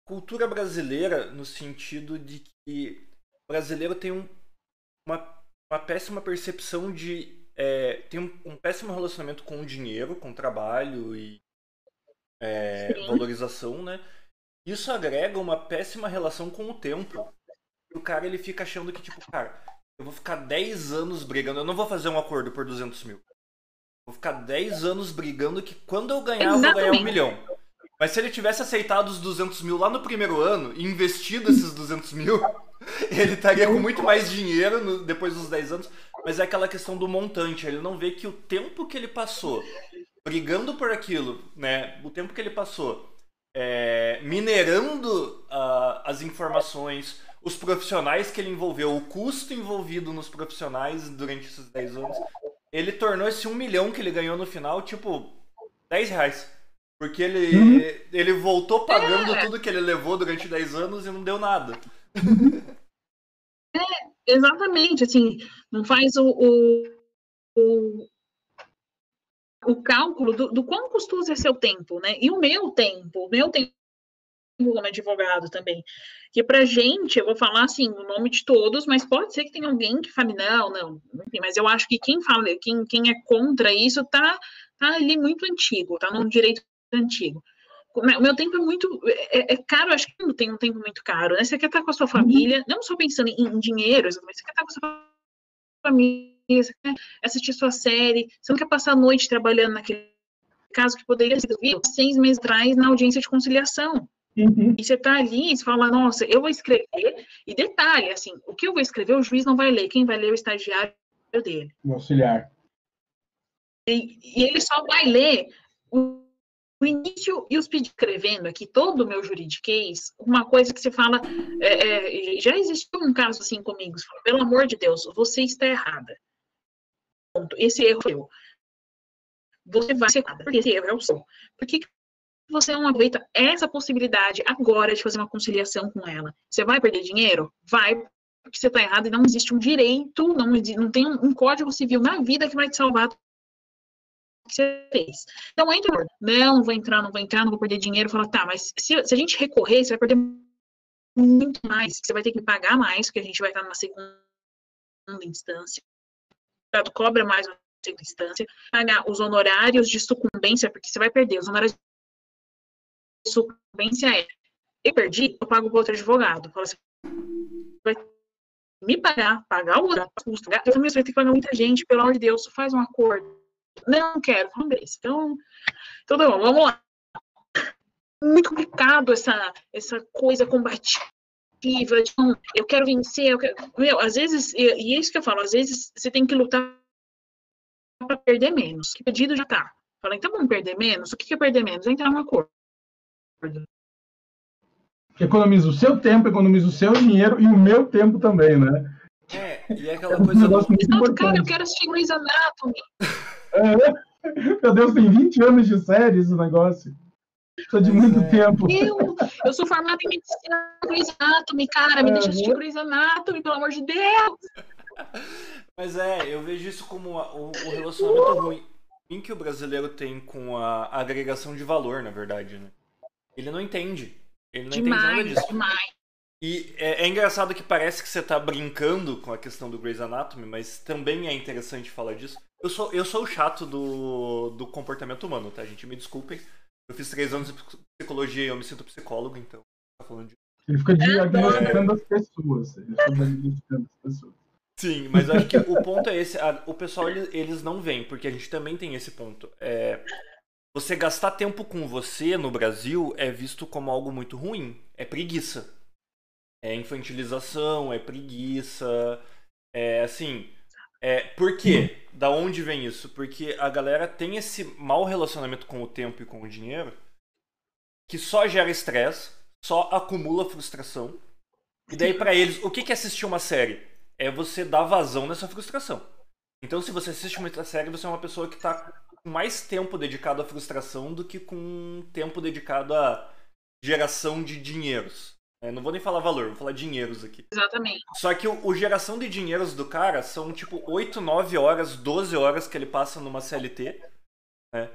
cultura brasileira, no sentido de que brasileiro tem um, uma, uma péssima percepção de. É, tem um, um, péssimo relacionamento com o dinheiro, com o trabalho e é, valorização, né? Isso agrega uma péssima relação com o tempo. O cara ele fica achando que, tipo, cara, eu vou ficar 10 anos brigando, eu não vou fazer um acordo por 200 mil. Vou ficar 10 anos brigando que quando eu ganhar, Exatamente. eu vou ganhar um milhão. Mas se ele tivesse aceitado os 200 mil lá no primeiro ano e investido esses 200 mil, ele estaria com muito mais dinheiro no, depois dos 10 anos. Mas é aquela questão do montante. Ele não vê que o tempo que ele passou brigando por aquilo, né? O tempo que ele passou é, minerando uh, as informações, os profissionais que ele envolveu, o custo envolvido nos profissionais durante esses 10 anos, ele tornou esse 1 milhão que ele ganhou no final, tipo, 10 reais. Porque ele, uhum. ele voltou pagando é. tudo que ele levou durante 10 anos e não deu nada. É, exatamente, assim, não faz o, o, o, o cálculo do, do quão custoso é seu tempo, né? E o meu tempo, o meu tempo como advogado também. Que pra gente, eu vou falar assim, o nome de todos, mas pode ser que tenha alguém que fale, não, não, enfim, mas eu acho que quem fala, quem, quem é contra isso tá, tá ali muito antigo, tá no direito antigo. O meu tempo é muito. É, é caro, acho que não tem um tempo muito caro, né? Você quer estar com a sua família, não só pensando em, em dinheiro, mas você quer estar com a sua família, você quer assistir sua série, você não quer passar a noite trabalhando naquele caso que poderia ser seis meses atrás na audiência de conciliação. Uhum. E você está ali, você fala, nossa, eu vou escrever, e detalhe, assim, o que eu vou escrever, o juiz não vai ler, quem vai ler é o estagiário dele. O auxiliar. E, e ele só vai ler o, o início e os pedidos escrevendo aqui, todo o meu juridiquês, uma coisa que você fala, é, é, já existiu um caso assim comigo, você fala, pelo amor de Deus, você está errada. Ponto. Esse erro é eu. Você vai ser errada, porque esse erro é o seu. Por que você não aproveita essa possibilidade agora de fazer uma conciliação com ela? Você vai perder dinheiro? Vai, porque você está errado e não existe um direito, não, não tem um, um código civil na vida que vai te salvar que você fez. Então, entra, não, não vou entrar, não vou entrar, não vou perder dinheiro. Fala, tá, mas se, se a gente recorrer, você vai perder muito mais. Você vai ter que pagar mais, porque a gente vai estar numa segunda instância. O cobra mais uma segunda instância. Pagar os honorários de sucumbência, porque você vai perder. Os honorários sucumbência é, eu perdi, eu pago para outro advogado. Fala assim, vai me pagar, pagar o custo. Eu também vai ter que pagar muita gente, pelo amor de Deus, faz um acordo não quero, vamos Então, então tá bom, vamos lá. Muito complicado essa, essa coisa combativa de eu quero vencer, eu quero... Meu, às vezes, e, é isso que eu falo, às vezes você tem que lutar para perder menos. Que pedido já tá. Fala, então vamos perder menos? O que é perder menos? É entrar num acordo. Economiza o seu tempo, economiza o seu dinheiro e o meu tempo também, né? É, e é aquela é coisa. Um do... Exato, cara, eu quero assistir Grey's Anatomy. É. Meu Deus, tem 20 anos de série esse negócio. Precisa de muito é. tempo. Eu, eu sou formada em medicina Grey's Anatomy, cara. Me é. deixa assistir Grey's Anatomy, pelo amor de Deus. Mas é, eu vejo isso como o, o relacionamento ruim que o brasileiro tem com a agregação de valor, na verdade, né? Ele não entende. Ele não demais, entende nada disso. Demais. E é, é, engraçado que parece que você tá brincando com a questão do Grey's Anatomy, mas também é interessante falar disso. Eu sou, eu sou o chato do, do comportamento humano, tá, gente? Me desculpem. Eu fiz três anos de psicologia e eu me sinto psicólogo, então. Tá falando de... Ele fica diagnosticando é... as pessoas. Ele fica diagnosticando as pessoas. Sim, mas eu acho que o ponto é esse. o pessoal, eles não vêm, porque a gente também tem esse ponto. É, você gastar tempo com você no Brasil é visto como algo muito ruim. É preguiça. É infantilização, é preguiça. É assim. É, por quê? Da onde vem isso? Porque a galera tem esse mau relacionamento com o tempo e com o dinheiro que só gera estresse, só acumula frustração. E daí para eles, o que é assistir uma série? É você dar vazão nessa frustração. Então se você assiste uma série, você é uma pessoa que tá mais tempo dedicado à frustração do que com tempo dedicado à geração de dinheiros. É, não vou nem falar valor, vou falar dinheiros aqui. Exatamente. Só que o, o, geração de dinheiros do cara são tipo 8, 9 horas, 12 horas que ele passa numa CLT, né?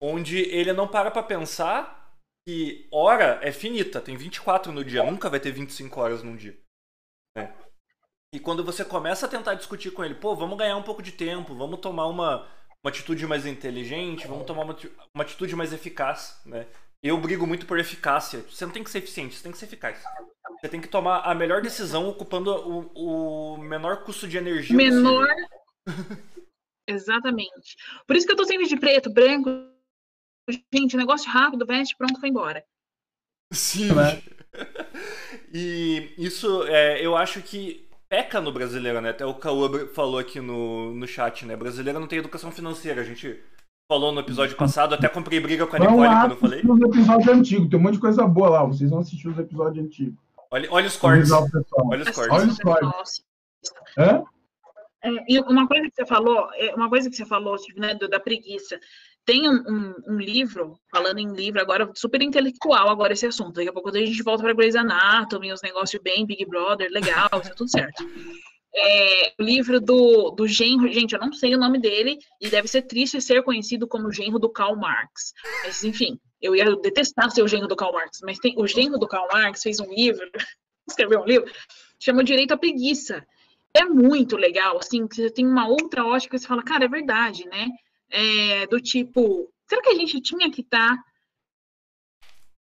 Onde ele não para pra pensar que hora é finita, tem 24 no dia, nunca vai ter 25 horas num dia. Né? E quando você começa a tentar discutir com ele, pô, vamos ganhar um pouco de tempo, vamos tomar uma, uma atitude mais inteligente, vamos tomar uma, uma atitude mais eficaz, né? Eu brigo muito por eficácia. Você não tem que ser eficiente, você tem que ser eficaz. Você tem que tomar a melhor decisão ocupando o, o menor custo de energia menor... Exatamente. Por isso que eu tô sempre de preto, branco. Gente, negócio rápido, veste, pronto, foi embora. Sim. Né? e isso, é, eu acho que peca no brasileiro, né? Até o Cauã falou aqui no, no chat, né? Brasileiro não tem educação financeira. A gente falou no episódio passado, até comprei briga com a Nicole quando eu falei. Os episódios antigos, tem um monte de coisa boa lá, vocês vão assistir os episódios antigos. Olha, olha os cortes. Olha os cortes. Olha os cortes. Hã? É, e uma coisa que você falou, é, uma coisa que você falou, tipo, né, da preguiça. Tem um, um, um, livro, falando em livro agora, super intelectual agora esse assunto. Daqui a pouco a gente volta para Grey's Anatomy, os negócios bem, Big Brother, legal, tá tudo certo é, o livro do, do genro, gente, eu não sei o nome dele, e deve ser triste ser conhecido como genro do Karl Marx. Mas, enfim, eu ia detestar ser o genro do Karl Marx, mas tem, o genro do Karl Marx fez um livro, escreveu um livro, chama Direito à Preguiça. É muito legal, assim, você tem uma outra ótica você fala, cara, é verdade, né? É, do tipo, será que a gente tinha que estar tá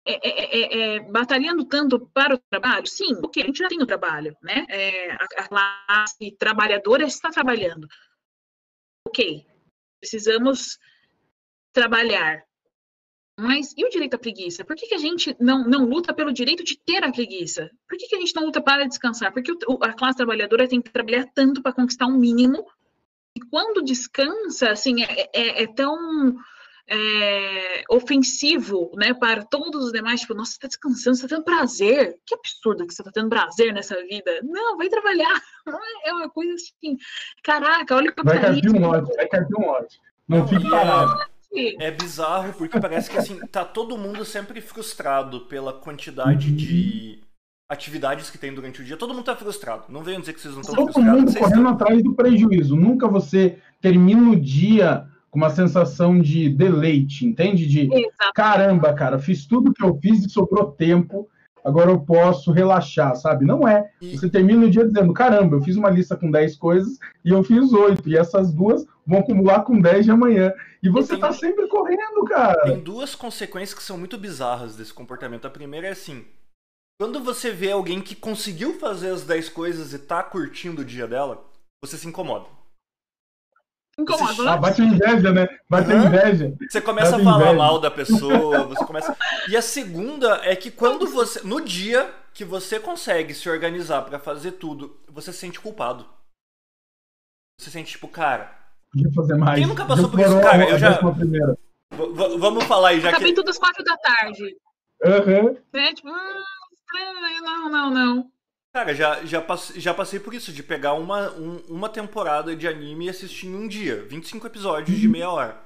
é é, é, é, é, batalhando tanto para o trabalho? Sim, porque a gente já tem o trabalho, né? A, classe trabalhadora está trabalhando. Ok, precisamos trabalhar. Mas e o direito à preguiça? Por que, que a gente não, não luta pelo direito de ter a preguiça? Por que, que a gente não luta para descansar? Porque a classe trabalhadora tem que trabalhar tanto para conquistar um mínimo, e quando descansa, assim, é, é, é tão é, ofensivo, né, para todos os demais, tipo, nossa, você tá descansando, você tá tendo prazer, que absurdo que você tá tendo prazer nessa vida, não, vai trabalhar, é uma coisa assim, caraca, olha o Vai cair um ódio, vai cair um ódio, não, fique é parado. É bizarro, porque parece que assim, tá todo mundo sempre frustrado pela quantidade uhum. de atividades que tem durante o dia. Todo mundo tá frustrado. Não venham dizer que vocês não estão frustrados. Todo mundo correndo estão... atrás do prejuízo. Nunca você termina o dia com uma sensação de deleite, entende? De Exato. caramba, cara, fiz tudo que eu fiz e sobrou tempo, agora eu posso relaxar, sabe? Não é. E... Você termina o dia dizendo, caramba, eu fiz uma lista com 10 coisas e eu fiz 8, e essas duas vão acumular com 10 de amanhã. E você está sempre correndo, cara. Tem duas consequências que são muito bizarras desse comportamento. A primeira é assim, quando você vê alguém que conseguiu fazer as 10 coisas e tá curtindo o dia dela, você se incomoda. Incomoda. Ah, bate inveja, né? Bate uhum. inveja. Você começa bate a falar inveja. mal da pessoa, você começa. E a segunda é que quando você. No dia que você consegue se organizar para fazer tudo, você se sente culpado. Você sente, tipo, cara. Podia fazer mais. Quem nunca passou por isso? Cara, eu já. Vamos falar aí, já Acabei que. tudo às quatro da tarde. Aham. Uhum. É, tipo, hum, não, não, não. Cara, já, já, passei, já passei por isso, de pegar uma, um, uma temporada de anime e assistir em um dia. 25 episódios de meia hora.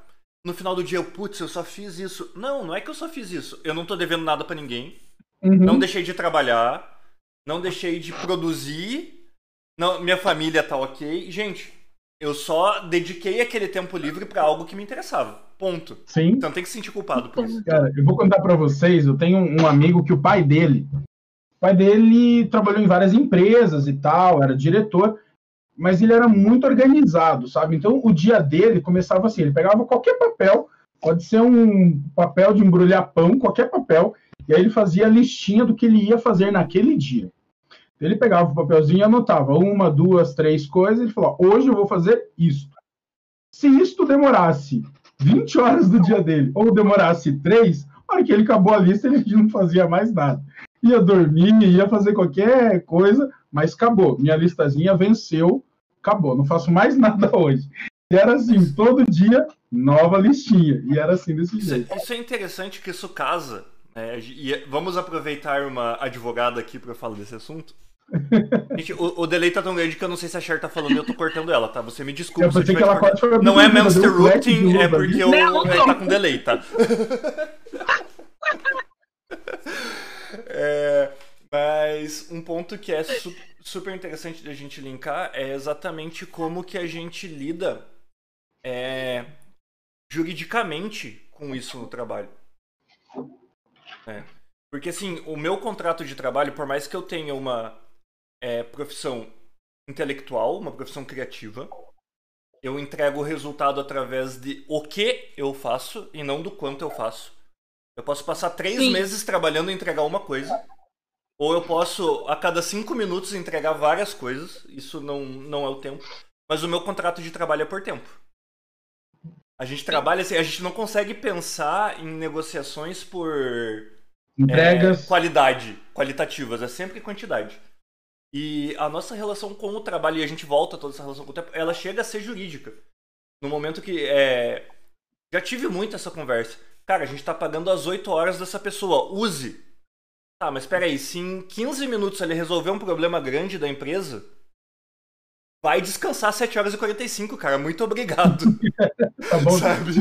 No final do dia, eu, putz, eu só fiz isso. Não, não é que eu só fiz isso. Eu não tô devendo nada para ninguém. Uhum. Não deixei de trabalhar. Não deixei de produzir. Não, minha família tá ok. Gente, eu só dediquei aquele tempo livre para algo que me interessava. Ponto. Sim. Então tem que se sentir culpado por isso. Cara, eu vou contar para vocês. Eu tenho um amigo que o pai dele pai dele trabalhou em várias empresas e tal, era diretor, mas ele era muito organizado, sabe? Então o dia dele começava assim: ele pegava qualquer papel, pode ser um papel de embrulhar pão, qualquer papel, e aí ele fazia a listinha do que ele ia fazer naquele dia. Ele pegava o papelzinho e anotava uma, duas, três coisas, e ele falou: hoje eu vou fazer isto. Se isto demorasse 20 horas do dia dele, ou demorasse três, a hora que ele acabou a lista, ele não fazia mais nada ia dormir, ia fazer qualquer coisa, mas acabou. Minha listazinha venceu, acabou. Não faço mais nada hoje. E era assim, todo dia, nova listinha. E era assim desse jeito. Isso é interessante que isso casa. Né? E vamos aproveitar uma advogada aqui para falar desse assunto. Gente, o, o delay tá tão grande que eu não sei se a Cher tá falando e eu tô cortando ela, tá? Você me desculpa. Eu se que ela pode não é Monster Rooting, é porque eu, é, tá com delay, tá? É, mas um ponto que é su super interessante da gente linkar é exatamente como que a gente lida é, juridicamente com isso no trabalho. É. Porque assim, o meu contrato de trabalho, por mais que eu tenha uma é, profissão intelectual, uma profissão criativa, eu entrego o resultado através de o que eu faço e não do quanto eu faço. Eu posso passar três Sim. meses trabalhando e entregar uma coisa. Ou eu posso, a cada cinco minutos, entregar várias coisas. Isso não, não é o tempo. Mas o meu contrato de trabalho é por tempo. A gente trabalha assim, a gente não consegue pensar em negociações por entregas, é, qualidade, qualitativas, é sempre quantidade. E a nossa relação com o trabalho, e a gente volta toda essa relação com o tempo, ela chega a ser jurídica. No momento que é, já tive muito essa conversa. Cara, a gente tá pagando as 8 horas dessa pessoa. Use. Tá, mas peraí, se em 15 minutos ele resolver um problema grande da empresa, vai descansar 7 horas e 45, cara. Muito obrigado. tá bom, sabe?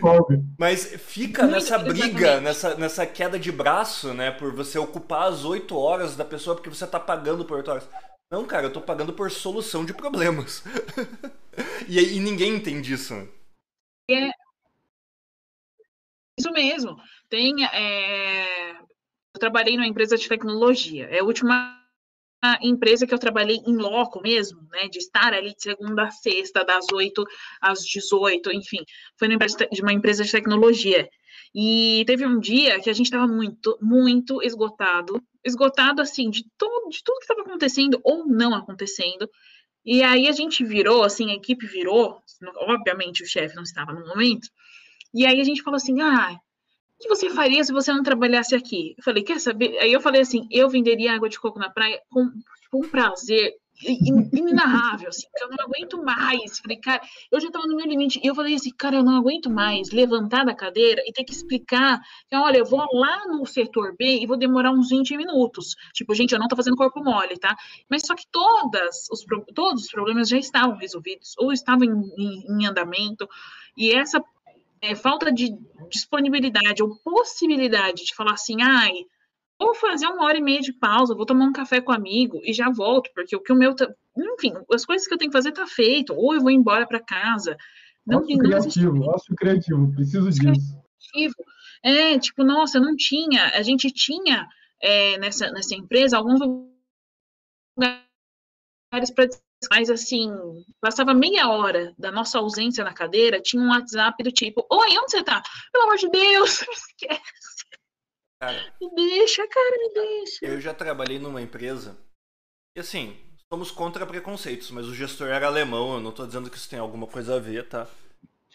Mas fica nessa briga, nessa, nessa queda de braço, né? Por você ocupar as 8 horas da pessoa porque você tá pagando por 8 horas. Não, cara, eu tô pagando por solução de problemas. e, e ninguém entende isso. É, isso mesmo. Tem, é... Eu trabalhei numa empresa de tecnologia. É a última empresa que eu trabalhei em loco mesmo, né? De estar ali de segunda a sexta, das 8 às 18, enfim. Foi numa empresa de uma empresa de tecnologia. E teve um dia que a gente estava muito, muito esgotado. Esgotado, assim, de, todo, de tudo que estava acontecendo ou não acontecendo. E aí a gente virou, assim, a equipe virou, obviamente o chefe não estava no momento, E aí a gente falou assim, ah, o que você faria se você não trabalhasse aqui? Eu falei, quer saber? Aí eu falei assim, eu venderia água de coco na praia com, com prazer inenarrável, assim, que eu não aguento mais. Falei, cara, eu já tava no meu limite. E eu falei assim, cara, eu não aguento mais levantar da cadeira e ter que explicar que, olha, eu vou lá no setor B e vou demorar uns 20 minutos. Tipo, gente, eu não tô fazendo corpo mole, tá? Mas só que todas os, todos os problemas já estavam resolvidos, ou estavam em, em, em andamento, e essa é, falta de disponibilidade ou possibilidade de falar assim, ai, vou fazer uma hora e meia de pausa, vou tomar um café com um amigo e já volto, porque o que o meu. Tá... Enfim, as coisas que eu tenho que fazer tá feito, ou eu vou embora para casa. Não, ócio não criativo, ócio criativo, preciso disso. Criativo. É, tipo, nossa, não tinha. A gente tinha é, nessa, nessa empresa alguns lugares para mas assim, passava meia hora da nossa ausência na cadeira, tinha um WhatsApp do tipo, oi, onde você tá? Pelo amor de Deus, me esquece. Cara, me deixa, cara, me deixa. Eu já trabalhei numa empresa e assim, somos contra preconceitos, mas o gestor era alemão, eu não tô dizendo que isso tem alguma coisa a ver, tá?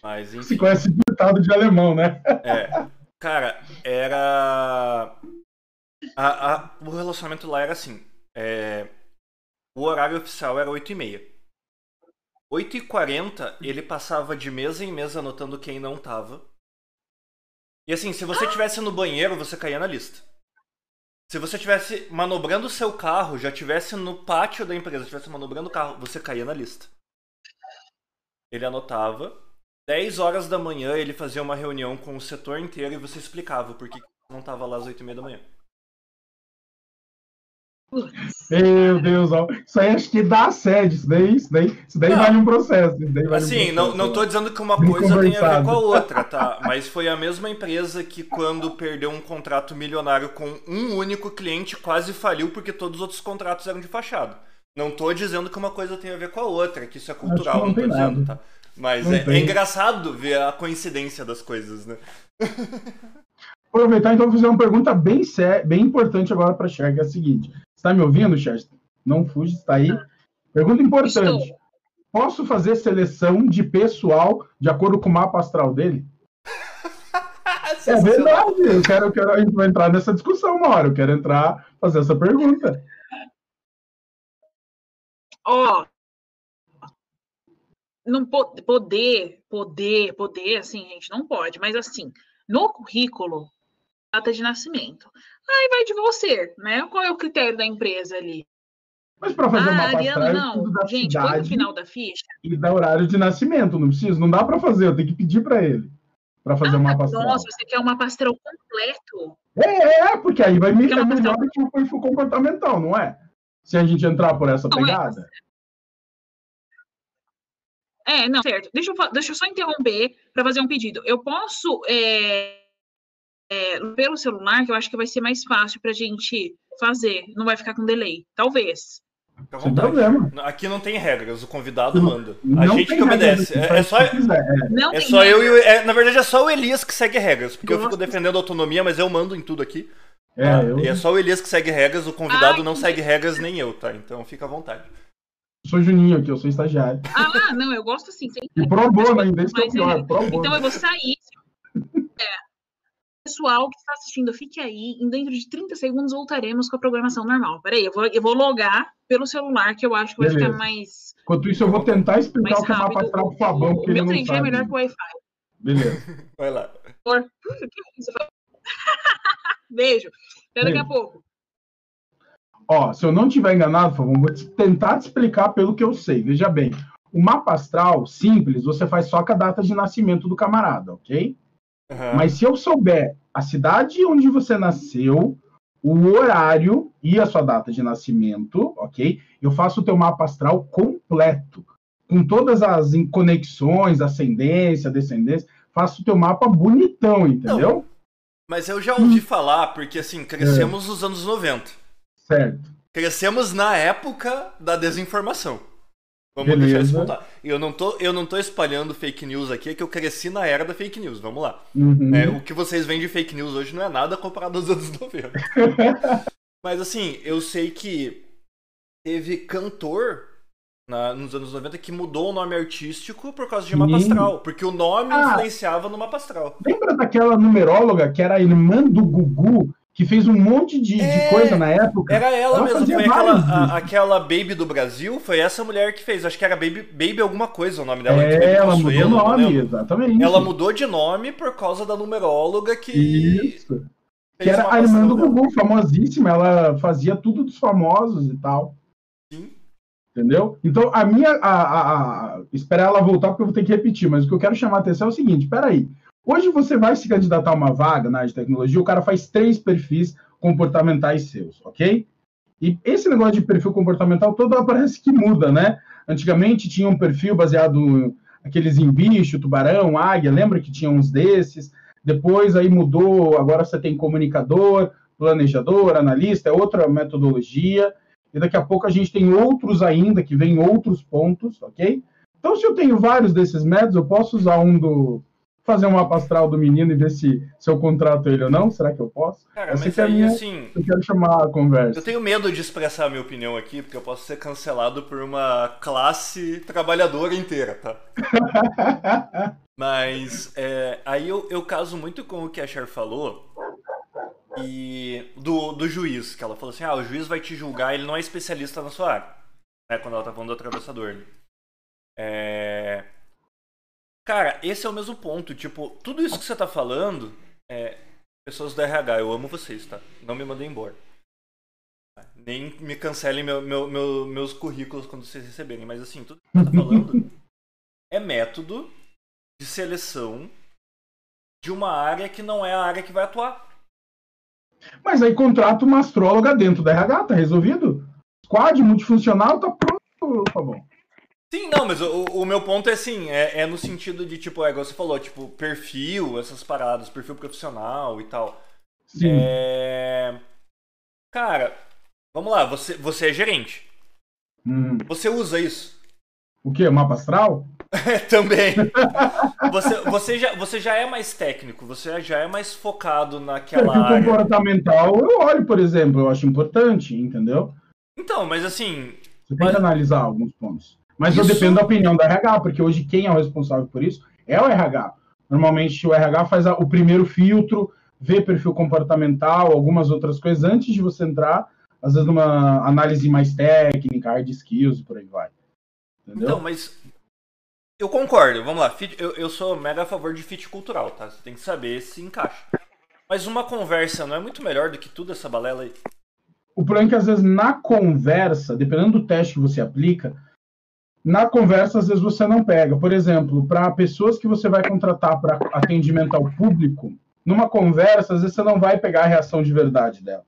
Mas enfim. Se conhece ditado de alemão, né? É. Cara, era. A, a, o relacionamento lá era assim. É... O horário oficial era 8h30. 8h40 ele passava de mesa em mesa anotando quem não tava. E assim, se você tivesse no banheiro, você caía na lista. Se você tivesse manobrando o seu carro, já tivesse no pátio da empresa, tivesse manobrando o carro, você caía na lista. Ele anotava. 10 horas da manhã ele fazia uma reunião com o setor inteiro e você explicava por que não estava lá às 8 e meia da manhã. Meu Deus, ó. isso aí acho que dá assédio, isso daí, isso daí, isso daí vale um processo. Vale assim, um processo, não, não tô dizendo que uma coisa tem a ver com a outra, tá? Mas foi a mesma empresa que quando perdeu um contrato milionário com um único cliente quase faliu porque todos os outros contratos eram de fachada. Não tô dizendo que uma coisa tem a ver com a outra, que isso é cultural, não, não tô dizendo, tá? Mas é, é, engraçado ver a coincidência das coisas, né? Aproveitar então fazer uma pergunta bem, bem importante agora para a que é a seguinte. Está me ouvindo, Chester? Não fuge, está aí. Pergunta importante. Estou. Posso fazer seleção de pessoal de acordo com o mapa astral dele? é verdade. Eu quero, eu quero, a gente vai entrar nessa discussão uma hora. Eu quero entrar, fazer essa pergunta. Ó, oh, não poder, poder, poder, assim, gente, não pode. Mas assim, no currículo, data de nascimento. Aí vai de você, né? Qual é o critério da empresa ali? Mas para fazer ah, uma Ariana, não. Da Gente, cidade no final da ficha. E da horário de nascimento, não precisa, não dá para fazer, eu tenho que pedir para ele para fazer ah, mapa astral. Nossa, você quer uma mapa astral completo? É, é, porque aí vai me é melhor do que o perfil comportamental, não é? Se a gente entrar por essa não, é. pegada. É. é, não, certo. Deixa eu, deixa eu só interromper para fazer um pedido. Eu posso é, é, pelo celular, que eu acho que vai ser mais fácil para a gente fazer. Não vai ficar com delay. Talvez. Sem problema. Aqui não tem regras, o convidado não, manda. A não gente que obedece. É, é, só, é, é só eu e é, Na verdade, é só o Elias que segue regras, porque Gosto. eu fico defendendo a autonomia, mas eu mando em tudo aqui. É, tá? eu... E é só o Elias que segue regras, o convidado Ai, não segue regras, nem eu, tá? Então fica à vontade. Eu sou Juninho aqui, eu sou estagiário. Ah, não, eu gosto assim. E pro bono ainda, esse é o pior. Então eu vou sair. É, pessoal que está assistindo, fique aí. Em dentro de 30 segundos voltaremos com a programação normal. Peraí, eu vou, eu vou logar pelo celular, que eu acho que vai Beleza. ficar mais. Enquanto isso, eu vou tentar explicar o que é mapa astral pro Fabão. O meu 3G é melhor que o Wi-Fi. Beleza. Vai lá. Beijo. Até daqui a pouco. Ó, se eu não tiver enganado, Fabão, vou tentar te explicar pelo que eu sei. Veja bem, o mapa astral simples, você faz só com a data de nascimento do camarada, ok? Uhum. Mas se eu souber a cidade onde você nasceu, o horário e a sua data de nascimento, ok? Eu faço o teu mapa astral completo, com todas as conexões, ascendência, descendência, faço o teu mapa bonitão, entendeu? Não, mas eu já ouvi hum. falar, porque assim, crescemos é. nos anos 90. Certo. Crescemos na época da desinformação. Vamos Beleza. deixar isso montar. Eu não, tô, eu não tô espalhando fake news aqui, é que eu cresci na era da fake news. Vamos lá. Uhum. É, o que vocês veem de fake news hoje não é nada comparado aos anos 90. Mas assim, eu sei que teve cantor na, nos anos 90 que mudou o nome artístico por causa de mapa astral. Porque o nome ah, influenciava no mapa astral. Lembra daquela numeróloga que era a irmã do Gugu, que fez um monte de, é, de coisa na época? Era ela, ela mesmo, foi aquela, a, aquela Baby do Brasil, foi essa mulher que fez. Acho que era Baby, Baby alguma coisa o nome dela. É, ela Consuelo, mudou o nome, exatamente. Ela mudou de nome por causa da numeróloga que. Isso. Que era a irmã do Gugu, famosíssima. Ela fazia tudo dos famosos e tal. Sim. Entendeu? Então, a minha. A, a, a, esperar ela voltar, porque eu vou ter que repetir, mas o que eu quero chamar a atenção é o seguinte: peraí. Hoje você vai se candidatar a uma vaga na área de tecnologia, o cara faz três perfis comportamentais seus, ok? E esse negócio de perfil comportamental todo parece que muda, né? Antigamente tinha um perfil baseado aqueles em bicho, tubarão, águia, lembra que tinha uns desses? Depois aí mudou, agora você tem comunicador, planejador, analista, é outra metodologia. E daqui a pouco a gente tem outros ainda que vêm outros pontos, ok? Então, se eu tenho vários desses métodos, eu posso usar um do. Fazer um mapa astral do menino e ver se, se eu contrato ele ou não? Será que eu posso? Cara, Essa mas aí, minha, assim. Eu quero chamar a conversa. Eu tenho medo de expressar a minha opinião aqui, porque eu posso ser cancelado por uma classe trabalhadora inteira, tá? mas é, aí eu, eu caso muito com o que a Cher falou e do, do juiz, que ela falou assim: ah, o juiz vai te julgar, ele não é especialista na sua área. Né, quando ela tá falando do atravessador. É... Cara, esse é o mesmo ponto. Tipo, tudo isso que você tá falando, é... pessoas do RH, eu amo vocês, tá? Não me mandem embora. Nem me cancelem meu, meu, meu, meus currículos quando vocês receberem. Mas assim, tudo que você tá falando é método de seleção de uma área que não é a área que vai atuar. Mas aí contrata uma astróloga dentro da RH, tá resolvido? Squad multifuncional, tá pronto, tá bom. Sim, não, mas o, o meu ponto é assim, é, é, no sentido de, tipo, é igual você falou, tipo, perfil, essas paradas, perfil profissional e tal. Sim. É... Cara, vamos lá, você, você é gerente. Hum. Você usa isso? O quê? Mapa astral? Também. Você, você, já, você já é mais técnico, você já é mais focado naquela Perfil área. comportamental, eu olho, por exemplo, eu acho importante, entendeu? Então, mas assim. Você tem que analisar alguns pontos. Mas isso... eu dependo da opinião da RH, porque hoje quem é o responsável por isso é o RH. Normalmente o RH faz o primeiro filtro, vê perfil comportamental, algumas outras coisas antes de você entrar, às vezes numa análise mais técnica, hard skills e por aí vai. Entendeu? Então, mas eu concordo, vamos lá. Eu, eu sou mega a favor de fit cultural, tá? Você tem que saber se encaixa. Mas uma conversa não é muito melhor do que tudo essa balela aí? O problema é que às vezes na conversa, dependendo do teste que você aplica, na conversa às vezes você não pega. Por exemplo, para pessoas que você vai contratar para atendimento ao público, numa conversa, às vezes você não vai pegar a reação de verdade dela.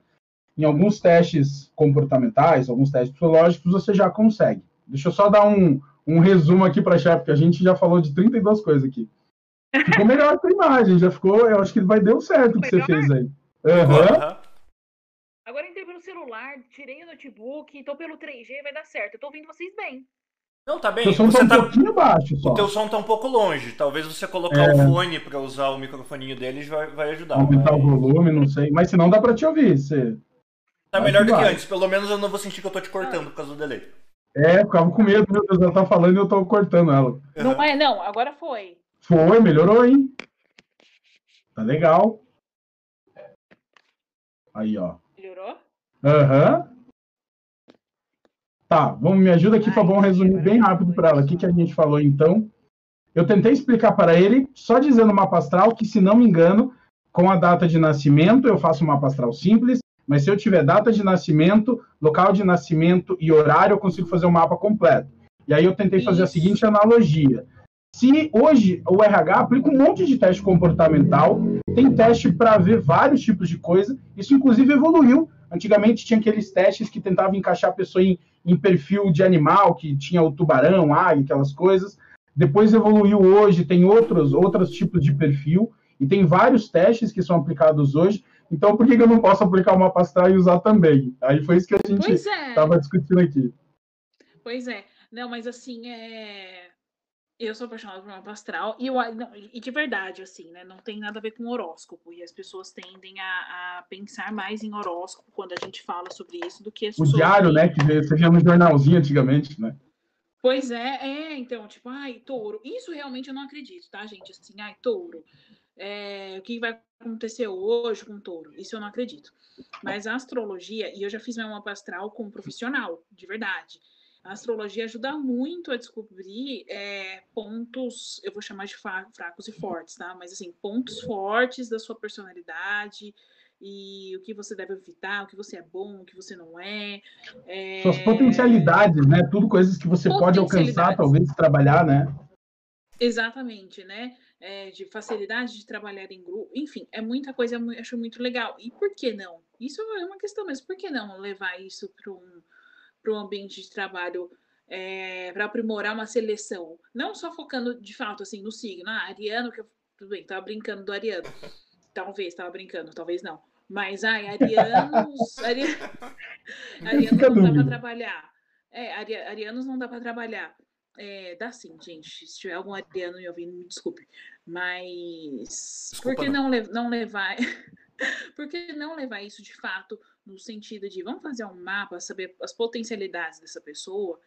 Em alguns testes comportamentais, alguns testes psicológicos, você já consegue. Deixa eu só dar um, um resumo aqui para chefe, porque a gente já falou de 32 coisas aqui. Ficou melhor essa imagem, já ficou. Eu acho que vai deu certo o que você fez aí. Uhum. Agora entrei pelo celular, tirei o notebook, então pelo 3G vai dar certo. Eu tô ouvindo vocês bem. Não, tá bem. O som você tá um pouquinho baixo só. O teu som tá um pouco longe. Talvez você colocar é... o fone para usar o microfoninho deles vai, vai ajudar. Aumentar mas... o volume, não sei. Mas se não dá para te ouvir. Você... Tá melhor do que antes. Pelo menos eu não vou sentir que eu tô te cortando por causa do delay. É, ficava com medo, meu Deus, ela tá falando e eu tô cortando ela. Não é, não, agora foi. Foi, melhorou, hein? Tá legal. Aí, ó. Melhorou? Aham. Uhum. Tá, vamos, me ajuda aqui, Ai, bom resumir bem rápido para ela. O que, que a gente falou então? Eu tentei explicar para ele, só dizendo o mapa astral, que se não me engano, com a data de nascimento, eu faço um mapa astral simples, mas se eu tiver data de nascimento, local de nascimento e horário, eu consigo fazer o um mapa completo. E aí eu tentei fazer a seguinte analogia. Se hoje o RH aplica um monte de teste comportamental, tem teste para ver vários tipos de coisa, isso inclusive evoluiu. Antigamente tinha aqueles testes que tentavam encaixar a pessoa em, em perfil de animal, que tinha o tubarão, águia, aquelas coisas. Depois evoluiu hoje, tem outros, outros tipos de perfil, e tem vários testes que são aplicados hoje. Então, por que, eu não posso aplicar uma pasta e usar também? Aí foi isso que a gente estava é. discutindo aqui. Pois é. Não, mas assim, é... eu sou apaixonada por mapa astral e, eu, não, e de verdade, assim, né? Não tem nada a ver com horóscopo. E as pessoas tendem a, a pensar mais em horóscopo quando a gente fala sobre isso do que O diário, né? Que você via no jornalzinho antigamente, né? Pois é, é, então, tipo, ai, touro. Isso realmente eu não acredito, tá, gente? Assim, ai, touro. É, o que vai acontecer hoje com touro? Isso eu não acredito. Mas a astrologia, e eu já fiz meu mapa astral como profissional, de verdade. A astrologia ajuda muito a descobrir é, pontos, eu vou chamar de fracos e fortes, tá? Mas assim, pontos fortes da sua personalidade, e o que você deve evitar, o que você é bom, o que você não é. é... Suas potencialidades, né? Tudo coisas que você pode alcançar, talvez, trabalhar, né? Exatamente, né? É, de facilidade de trabalhar em grupo, enfim, é muita coisa, eu acho muito legal. E por que não? Isso é uma questão mesmo, por que não levar isso para um, um ambiente de trabalho é, para aprimorar uma seleção? Não só focando de fato assim no signo, ah, Ariano, que eu, tudo bem, tava brincando do Ariano. Talvez, estava brincando, talvez não. Mas, ai, arianos. Ari... arianos não dá para trabalhar. É, ari... arianos não dá para trabalhar. É, dá sim, gente. Se tiver algum ariano me ouvindo, me desculpe. Mas. Desculpa, por que não, não, não levar. por que não levar isso de fato no sentido de vamos fazer um mapa, saber as potencialidades dessa pessoa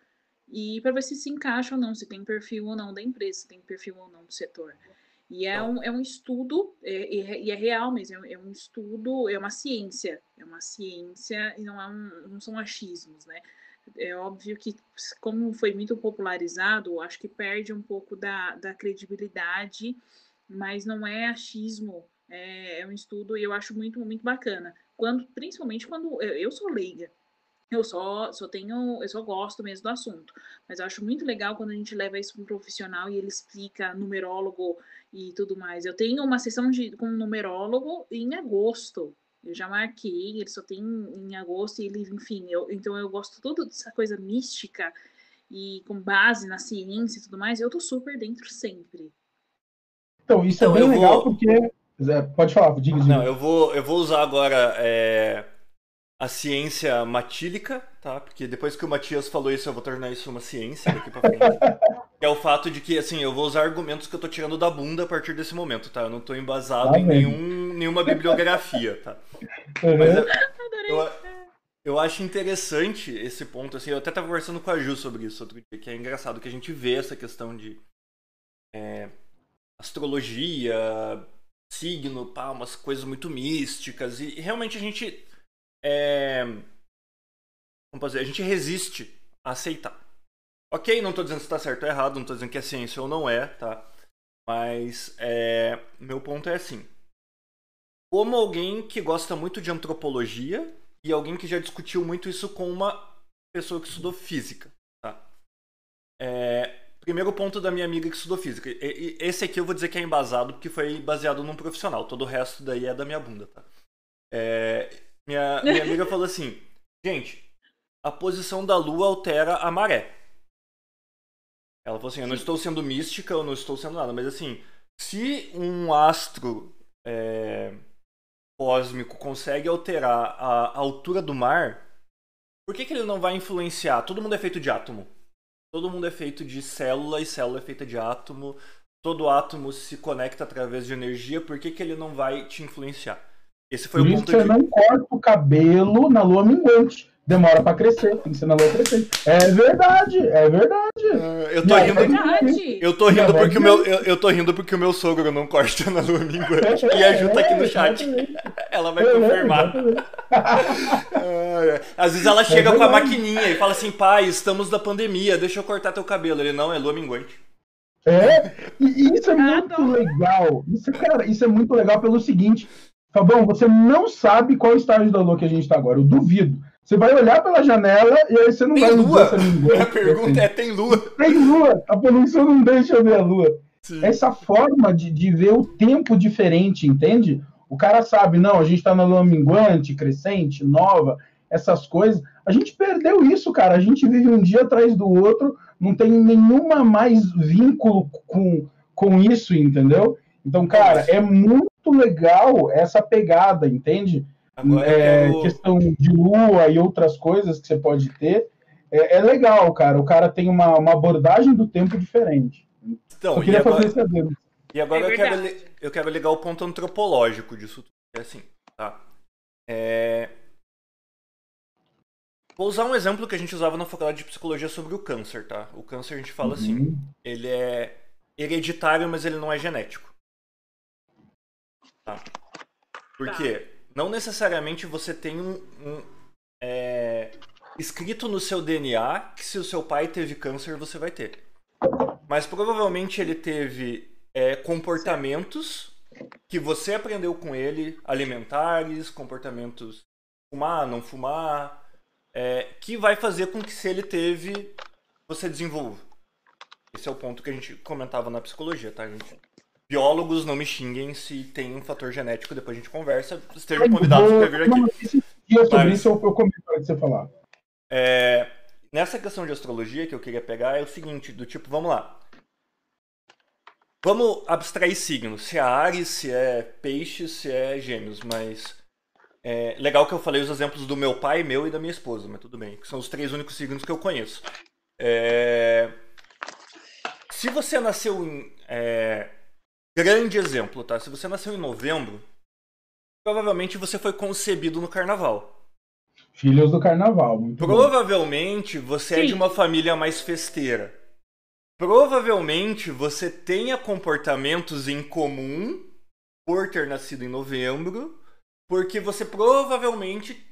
e para ver se se encaixa ou não, se tem perfil ou não da empresa, se tem perfil ou não do setor. E é um, é um estudo, é, e é real mesmo, é um estudo, é uma ciência, é uma ciência e não, é um, não são achismos, né? É óbvio que, como foi muito popularizado, acho que perde um pouco da, da credibilidade, mas não é achismo, é, é um estudo e eu acho muito, muito bacana. Quando, principalmente quando eu, eu sou leiga, eu só, só tenho, eu só gosto mesmo do assunto. Mas eu acho muito legal quando a gente leva isso para um profissional e ele explica numerólogo e tudo mais. Eu tenho uma sessão de, com um numerólogo em agosto. Eu já marquei, ele só tem em agosto e ele, enfim, eu, então eu gosto tudo dessa coisa mística e com base na ciência e tudo mais, eu tô super dentro sempre. Então, isso é então, bem legal vou... porque. Pode falar, diga, diga. Não, eu vou, eu vou usar agora é, a ciência matílica, tá? Porque depois que o Matias falou isso, eu vou tornar isso uma ciência daqui pra frente. é o fato de que, assim, eu vou usar argumentos que eu tô tirando da bunda a partir desse momento, tá? Eu não tô embasado ah, em nenhum, nenhuma bibliografia, tá? Uhum. Mas eu, eu, eu, acho interessante esse ponto, assim, eu até tava conversando com a Ju sobre isso outro dia, que é engraçado que a gente vê essa questão de é, astrologia, signo, pá, umas coisas muito místicas, e, realmente a gente é, como dizer, a gente resiste a aceitar. Ok, não estou dizendo se está certo ou errado, não estou dizendo que é ciência ou não é, tá? Mas é, meu ponto é assim. Como alguém que gosta muito de antropologia e alguém que já discutiu muito isso com uma pessoa que estudou física, tá? É, primeiro ponto da minha amiga que estudou física. Esse aqui eu vou dizer que é embasado porque foi baseado num profissional. Todo o resto daí é da minha bunda, tá? É, minha, minha amiga falou assim: gente, a posição da lua altera a maré. Ela falou assim: eu não estou sendo mística, eu não estou sendo nada, mas assim, se um astro é, cósmico consegue alterar a, altura do mar, por que, que ele não vai influenciar? Todo mundo é feito de átomo. Todo mundo é feito de célula e célula é feita de átomo. Todo átomo se conecta através de energia, por que, que ele não vai te influenciar? Esse foi Por o ponto isso você que... não corta o cabelo na lua minguante. Demora para crescer, tem que ser na lua crescer. É verdade, é verdade. Uh, eu tô rindo. Verdade. Eu tô rindo porque o meu eu, eu tô rindo porque o meu sogro não corta na lua minguante. É, e a Ju tá aqui no chat. Ela vai é, confirmar. Às vezes ela chega é com a maquininha e fala assim: "Pai, estamos na pandemia, deixa eu cortar teu cabelo". Ele não, é lua minguante. É, e isso é muito legal. Isso, cara, isso é muito legal pelo seguinte: Fabão, você não sabe qual estágio da lua que a gente está agora. Eu duvido. Você vai olhar pela janela e aí você não tem vai lua. A pergunta é: tem lua? Tem lua. A poluição não deixa ver a lua. Sim. Essa forma de, de ver o tempo diferente, entende? O cara sabe, não, a gente está na lua minguante, crescente, nova, essas coisas. A gente perdeu isso, cara. A gente vive um dia atrás do outro, não tem nenhuma mais vínculo com, com isso, entendeu? Então, cara, é muito legal essa pegada, entende? É, quero... Questão de lua e outras coisas que você pode ter. É, é legal, cara. O cara tem uma, uma abordagem do tempo diferente. Então, eu queria e agora, fazer E agora é eu, quero, eu quero ligar o ponto antropológico disso tudo. É assim, tá? É... Vou usar um exemplo que a gente usava na faculdade de psicologia sobre o câncer, tá? O câncer a gente fala assim, Uhum. ele é hereditário, mas ele não é genético. Tá? Por Tá. quê? Não necessariamente você tem um, um, é, escrito no seu DNA que se o seu pai teve câncer, você vai ter. Mas provavelmente ele teve é, comportamentos que você aprendeu com ele, alimentares, comportamentos fumar, não fumar, é, que vai fazer com que se ele teve, você desenvolva. Esse é o ponto que a gente comentava na psicologia, tá, gente? Biólogos não me xinguem se tem um fator genético, depois a gente conversa. Estejam convidados para vir aqui. dia sobre Mas- isso, eu, eu comento antes de você falar. É, nessa questão de astrologia que eu queria pegar é o seguinte, do tipo, vamos lá. Vamos abstrair signos, se é Ares, se é Peixe, se é Gêmeos, mas é legal que eu falei os exemplos do meu pai, meu e da minha esposa, mas tudo bem, que são os três únicos signos que eu conheço. É, Se você nasceu em é, grande exemplo, tá? Se você nasceu em novembro, provavelmente você foi concebido no Carnaval. Filhos do Carnaval. Muito bom. Provavelmente você é Sim. de uma família mais festeira. Provavelmente você tenha comportamentos em comum por ter nascido em novembro, porque você provavelmente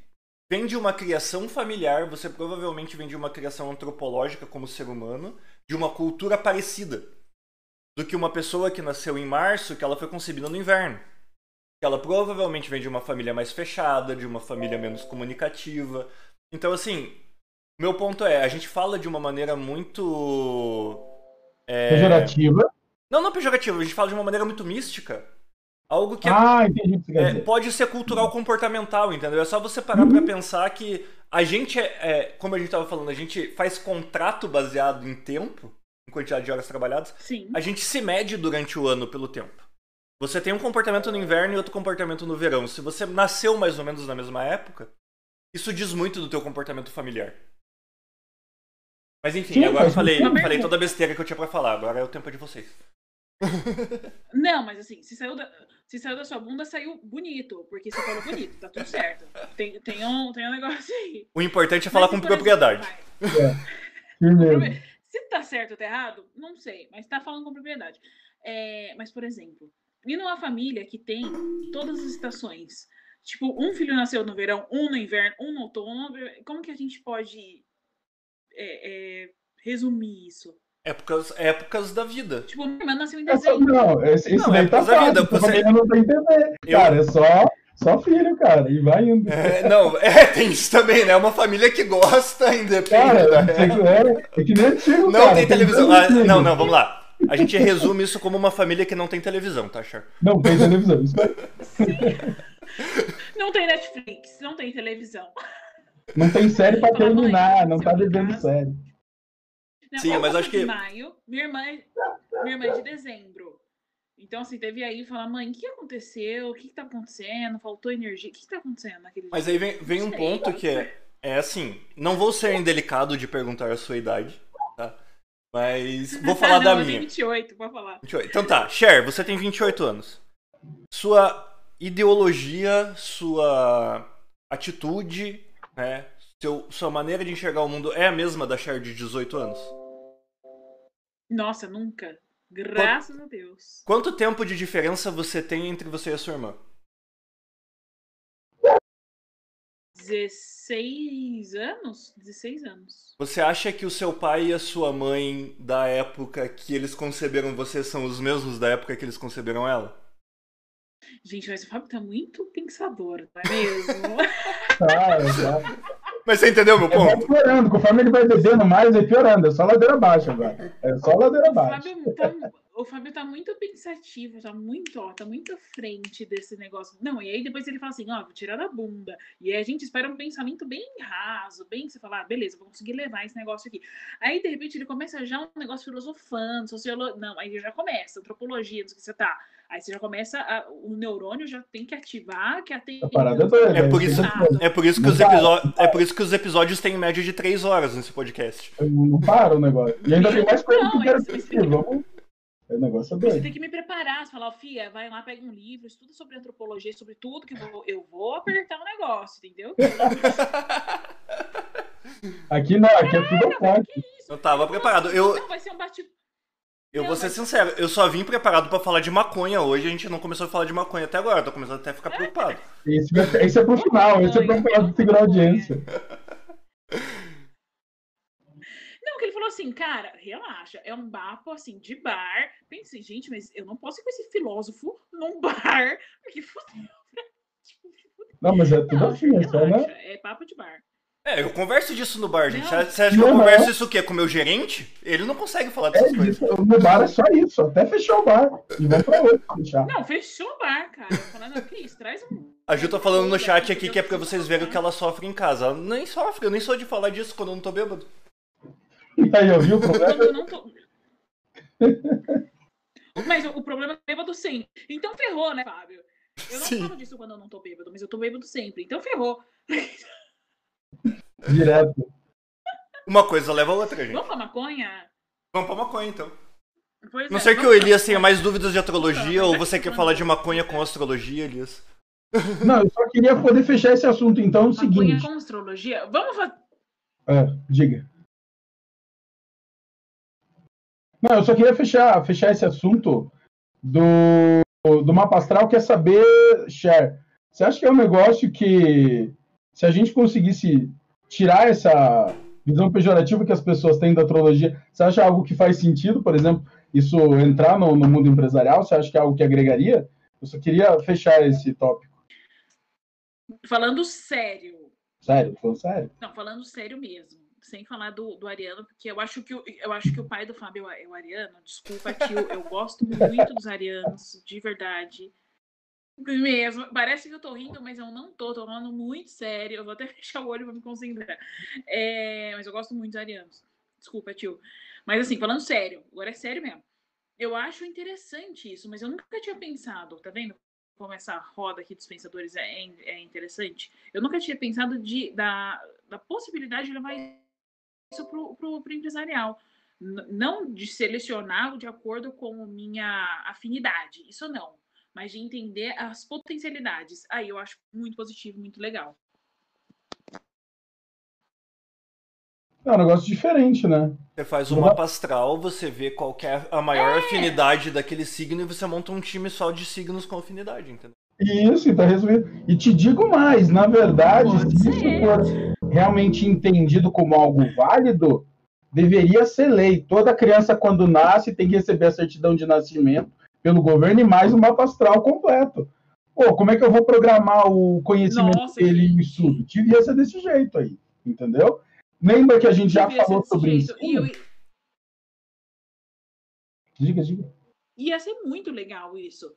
vem de uma criação familiar, você provavelmente vem de uma criação antropológica como ser humano, de uma cultura parecida do que uma pessoa que nasceu em março, que ela foi concebida no inverno. Ela provavelmente vem de uma família mais fechada, de uma família menos comunicativa. Então, assim, meu ponto é, a gente fala de uma maneira muito. é, Pejorativa. Não, não pejorativa, a gente fala de uma maneira muito mística. Algo que é- Ah, é, dizer. pode ser cultural comportamental, entendeu? É só você parar pra pensar que a gente é, é, como a gente tava falando, a gente faz contrato baseado em tempo, em quantidade de horas trabalhadas. Sim. A gente se mede durante o ano pelo tempo. Você tem um comportamento no inverno e outro comportamento no verão. Se você nasceu mais ou menos na mesma época, isso diz muito do teu comportamento familiar. Mas enfim, Sim, agora eu falei, falei toda a besteira que eu tinha pra falar. Agora é o tempo de vocês. Não, mas assim, se saiu da, se saiu da sua bunda, saiu bonito. Porque você falou bonito, tá tudo certo. Tem, tem, um, tem um negócio aí. O importante é falar Mas, com exemplo, propriedade. vai, Firmeza. Se tá certo ou tá errado, não sei, mas tá falando com propriedade. É, mas, por exemplo, e numa família que tem todas as estações, tipo, um filho nasceu no verão, um no inverno, um no outono, como que a gente pode é, é, resumir isso? Épocas, épocas da vida. Tipo, minha irmã nasceu em É dezembro. não, esse, esse Não, daí é tá coisa da vida, fácil. você- não tem entender. Eu- Cara, é só, só filho, cara. E vai indo. É, não, é, tem isso também, né? Uma família que gosta, independente Cara, da é, é, é que nem antigo, Não cara. tem televisão. dois Ah, não, não, vamos lá. A gente resume isso como uma família que não tem televisão, tá, Char? Não tem televisão. Isso aí. Não tem Netflix, não tem televisão. Não tem série pra terminar, não tá casa? série. Não, Sim, mas acho de que- maio, minha irmã, é- minha irmã é de dezembro. Então, assim, teve aí falar, mãe, o que aconteceu? O que, que tá acontecendo? Faltou energia? O que, que tá acontecendo naquele Mas dia? aí vem, vem um ponto que é, é assim, não vou ser indelicado de perguntar a sua idade, tá? Mas vou falar não, da eu tenho minha. 28, pode falar. 28. Então tá, Cher, você tem 28 anos. Sua ideologia, sua atitude, né? Seu, sua maneira de enxergar o mundo é a mesma da Cher de 18 anos? Nossa, nunca. Graças a Deus. Quanto tempo de diferença você tem entre você e a sua irmã? 16 anos? 16 anos. Você acha que o seu pai e a sua mãe da época que eles conceberam você são os mesmos da época que eles conceberam ela? Gente, mas o Fábio tá muito pensador, não é mesmo? Tá, tá. Mas você entendeu meu É, vai ponto? piorando. Conforme ele vai bebendo mais, vai piorando. É só ladeira abaixo agora. É só ladeira O abaixo. Fábio, tá, o Fábio tá muito pensativo, tá muito, ó, tá muito à frente desse negócio. Não, e aí depois ele fala assim, ó, vou tirar da bunda. E aí a gente espera um pensamento bem raso, bem você falar, ah, beleza, vou conseguir levar esse negócio aqui. Aí, de repente, ele começa já um negócio filosofando, sociologia. Não, aí já começa, antropologia, não sei o que você tá. Aí você já começa, a- o neurônio já tem que ativar, que atende. A parada é doida. É por Isso isso, é por isso que os Não episódios, é por isso que os episódios têm em média de 3 horas nesse podcast. Não, não para o negócio. E ainda tem mais coisa que eu Não, quero mas- mas assistir. Vamos. O negócio é Você doido. tem que me preparar, você falar, Fia, vai lá, pega um livro, estuda sobre antropologia, sobre tudo que eu vou, eu vou apertar o negócio, entendeu? Aqui não, aqui é tudo Caraca, que? Eu tava preparado. Eu, Não, vai ser um bate... eu Não, vou ser mas- sincero, eu só vim preparado pra falar de maconha hoje. A gente não começou a falar de maconha até agora. Tô começando até a ficar preocupado. Esse, esse é pro final, esse é pra falar de segurar a audiência. Não, que ele falou assim, cara, relaxa, é um papo assim de bar. Pensei, gente, mas eu não posso ir com esse filósofo num bar, porque fudeu. Não, mas é tudo Não, assim, é só, né? é papo de bar. É, eu converso disso no bar, gente. Não. Você acha que eu Não, converso isso o quê? Com o meu gerente? Ele não consegue falar É dessas coisas. isso, no bar é só isso, até fechar o bar. E vamos pra outro fechar. Não, fechou o bar, cara. Falando, que isso, traz um. A Ju tá falando no chat aqui que é pra vocês verem o que ela sofre em casa. Ela nem sofre, eu nem sou de falar disso quando eu não tô bêbado. E aí, eu vi o Quando problema? eu não tô. Mas o problema é bêbado sempre. Então ferrou, né, Fábio? Eu não Sim. falo disso quando eu não tô bêbado, mas eu tô bêbado sempre. Então ferrou. Direto. Uma coisa leva a outra, gente. Vamos pra maconha? Vamos pra maconha, então. Pois Não é, sei que o Elias tenha maconha. mais dúvidas de astrologia ou você quer falar de maconha com astrologia, Elias? Não, eu só queria poder fechar esse assunto, então, é o Maconha seguinte. com astrologia? Vamos fazer. Ah, diga. Não, eu só queria fechar, fechar esse assunto do, do mapa astral, quer saber, Cher, você acha que é um negócio que, se a gente conseguisse tirar essa visão pejorativa que as pessoas têm da astrologia, você acha algo que faz sentido, por exemplo, isso entrar no, no mundo empresarial? Você acha que é algo que agregaria? Eu só queria fechar esse tópico. Falando sério. Sério, falando sério. Não, falando sério mesmo. Sem falar do, do Ariano, porque eu acho que o, eu acho que o pai do Fábio é o Ariano. Desculpa, tio. Eu gosto muito dos arianos, de verdade. Mesmo. Parece que eu tô rindo, mas eu não tô. Tô falando muito sério. Eu vou até fechar o olho pra me concentrar. É, mas eu gosto muito dos arianos. Desculpa, tio. Mas assim, falando sério, agora é sério mesmo. Eu acho interessante isso, mas eu nunca tinha pensado, tá vendo? Como essa roda aqui dos pensadores é, é- é interessante. Eu nunca tinha pensado de, da, da possibilidade de levar isso pro, pro, pro empresarial. Não de selecioná-lo de acordo com minha afinidade, isso não. Mas de entender as potencialidades. Aí eu acho muito positivo, muito legal. É um negócio diferente, né? Você faz um Uhum. mapa astral, você vê qual que é a maior afinidade daquele signo e você monta um time só de signos com afinidade, entendeu? Isso, tá resumido. E te digo mais, na verdade, Pode se isso for realmente entendido como algo válido, deveria ser lei. Toda criança, quando nasce, tem que receber a certidão de nascimento pelo governo e mais um mapa astral completo. Pô, como é que eu vou programar o conhecimento Nossa, dele e gente. estudo? Devia ser desse jeito aí, entendeu? Lembra que a gente já falou sobre jeito. isso? Eu- Diga, diga. Ia ser muito legal isso.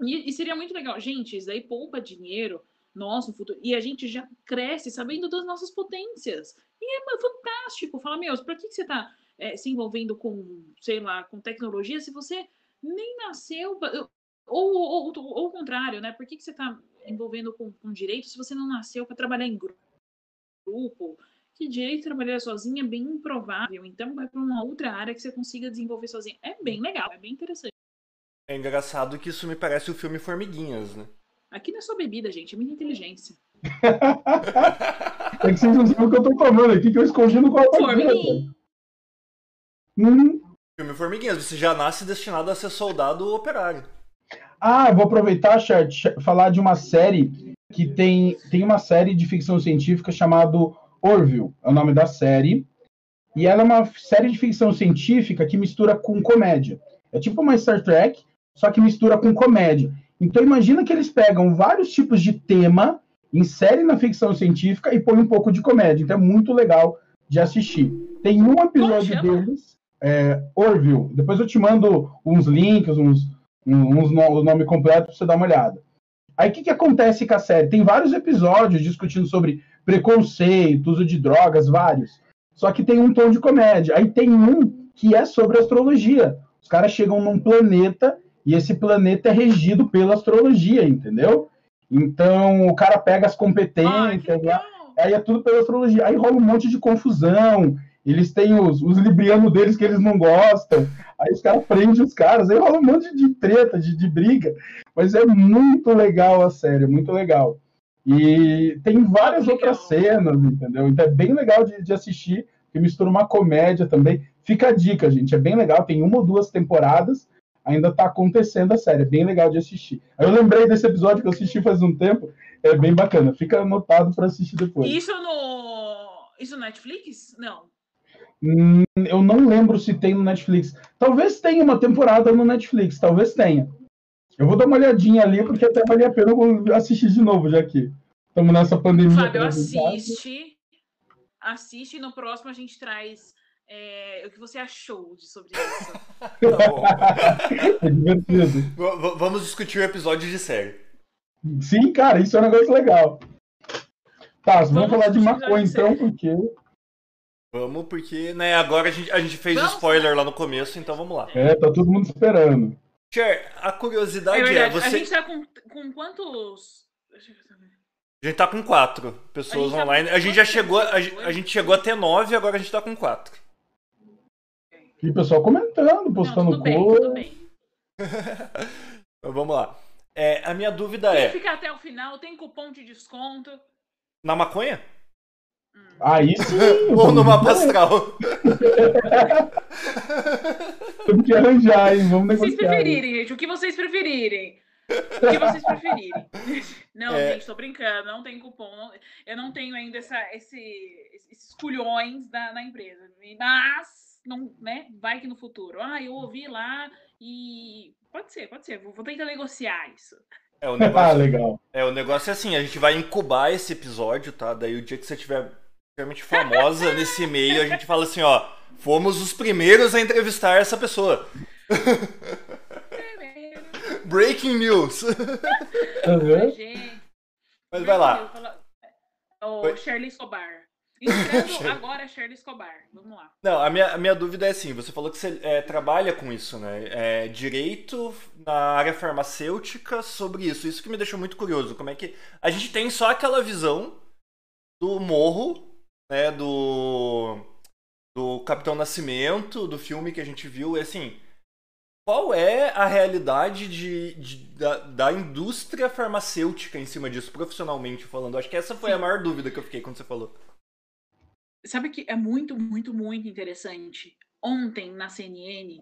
E, e seria muito legal. Gente, isso daí poupa dinheiro nosso futuro. E a gente já cresce sabendo das nossas potências. E é fantástico. Fala, meu, pra que, que você tá eh, se envolvendo com, sei lá, com tecnologia se você nem nasceu. pra- Ou, ou, ou, ou o contrário, né? Por que, que você tá envolvendo com, com direito se você não nasceu para trabalhar em gru- grupo? Que direito de trabalhar sozinho é bem improvável. Então, vai para uma outra área que você consiga desenvolver sozinho. É bem legal, é bem interessante. É engraçado que isso me parece o filme Formiguinhas, né? Aqui não é só bebida, gente, é muita inteligência. É que vocês não sabem o que eu tô tomando aqui, que eu escondi no copo. Formiguinha. Hum. Filme Formiguinhas, você já nasce destinado a ser soldado ou operário. Ah, eu vou aproveitar, Chart, falar de uma série que tem, tem uma série de ficção científica chamado Orville, é o nome da série. E ela é uma série de ficção científica que mistura com comédia. É tipo uma Star Trek, só que mistura com comédia. Então imagina que eles pegam vários tipos de tema, inserem na ficção científica e põem um pouco de comédia. Então é muito legal de assistir. Tem um episódio deles, é, Orville. Depois eu te mando uns links, uns, uns no, o nome completo para você dar uma olhada. Aí o que, que acontece com a série? Tem vários episódios discutindo sobre preconceito, uso de drogas, vários. Só que tem um tom de comédia. Aí tem um que é sobre astrologia. Os caras chegam num planeta e esse planeta é regido pela astrologia, entendeu? Então o cara pega as competências aí é tudo pela astrologia. Aí rola um monte de confusão. Eles têm os, os librianos deles que eles não gostam. Aí os caras prendem os caras. Aí rola um monte de treta, de, de briga. Mas é muito legal a série, muito legal. E tem várias Legal. outras cenas, entendeu? Então é bem legal de, de assistir, que mistura uma comédia também. Fica a dica, gente, é bem legal, tem uma ou duas temporadas, ainda tá acontecendo a série, é bem legal de assistir. Aí eu lembrei desse episódio que eu assisti faz um tempo, é bem bacana, fica anotado para assistir depois. Isso no. Isso no Netflix? Não. Hum, eu não lembro se tem no Netflix. Talvez tenha uma temporada no Netflix, talvez tenha. Eu vou dar uma olhadinha ali, porque até valia a pena eu assistir de novo, já que estamos nessa pandemia. Fábio, casa. assiste. Assiste e no próximo a gente traz é, o que você achou de, sobre isso. Tá bom. É divertido. V- Vamos discutir o episódio de série. Sim, cara, isso é um negócio legal. Tá, vamos, Vamos falar de maconha então, porque. Vamos, porque, né, agora a gente, a gente fez o Vamos spoiler lá no começo, então vamos lá. É, tá todo mundo esperando. Cher, a curiosidade É é, verdade. A você. gente tá com, com quantos. Deixa eu ver. A gente tá com quatro pessoas A gente tá online. com A gente já chegou. A, a gente chegou até nove, agora a gente tá com quatro. E o pessoal comentando, Não, postando tudo bem, coisa. tudo bem. Então, vamos lá. É, a minha dúvida Quem é: ficar até o final tem cupom de desconto. na maconha? Aí sim. Ou no mapa astral? Temos que arranjar, hein? Vamos O que vocês negociar. preferirem, gente. O que vocês preferirem. O que vocês preferirem. Não, É. gente, tô brincando. Não tem cupom. não- eu não tenho ainda essa, esse, esses culhões da, da empresa. Mas, não, né? Vai que no futuro. Ah, eu ouvi lá e. Pode ser, pode ser. Vou, vou tentar negociar isso. É, o Ah, negócio, legal. é, o negócio é assim: a gente vai incubar esse episódio, tá? Daí o dia que você tiver realmente famosa nesse meio, a gente fala assim: ó, fomos os primeiros a entrevistar essa pessoa. Breaking news. Gente. Mas vai lá. Oi. Shirley Escobar. Entrando agora, Shirley Escobar. Vamos lá. Não, a minha, a minha dúvida é assim: você falou que você é, trabalha com isso, né? É, direito na área farmacêutica sobre isso. Isso que me deixou muito curioso. Como é que. A gente tem só aquela visão do morro, né? Do. Do Capitão Nascimento, do filme que a gente viu. E assim. Qual é a realidade de, de- da, da indústria farmacêutica em cima disso, profissionalmente falando? Acho que essa foi a maior dúvida que eu fiquei quando você falou. Sabe que é muito, muito, muito interessante. Ontem, na CNN,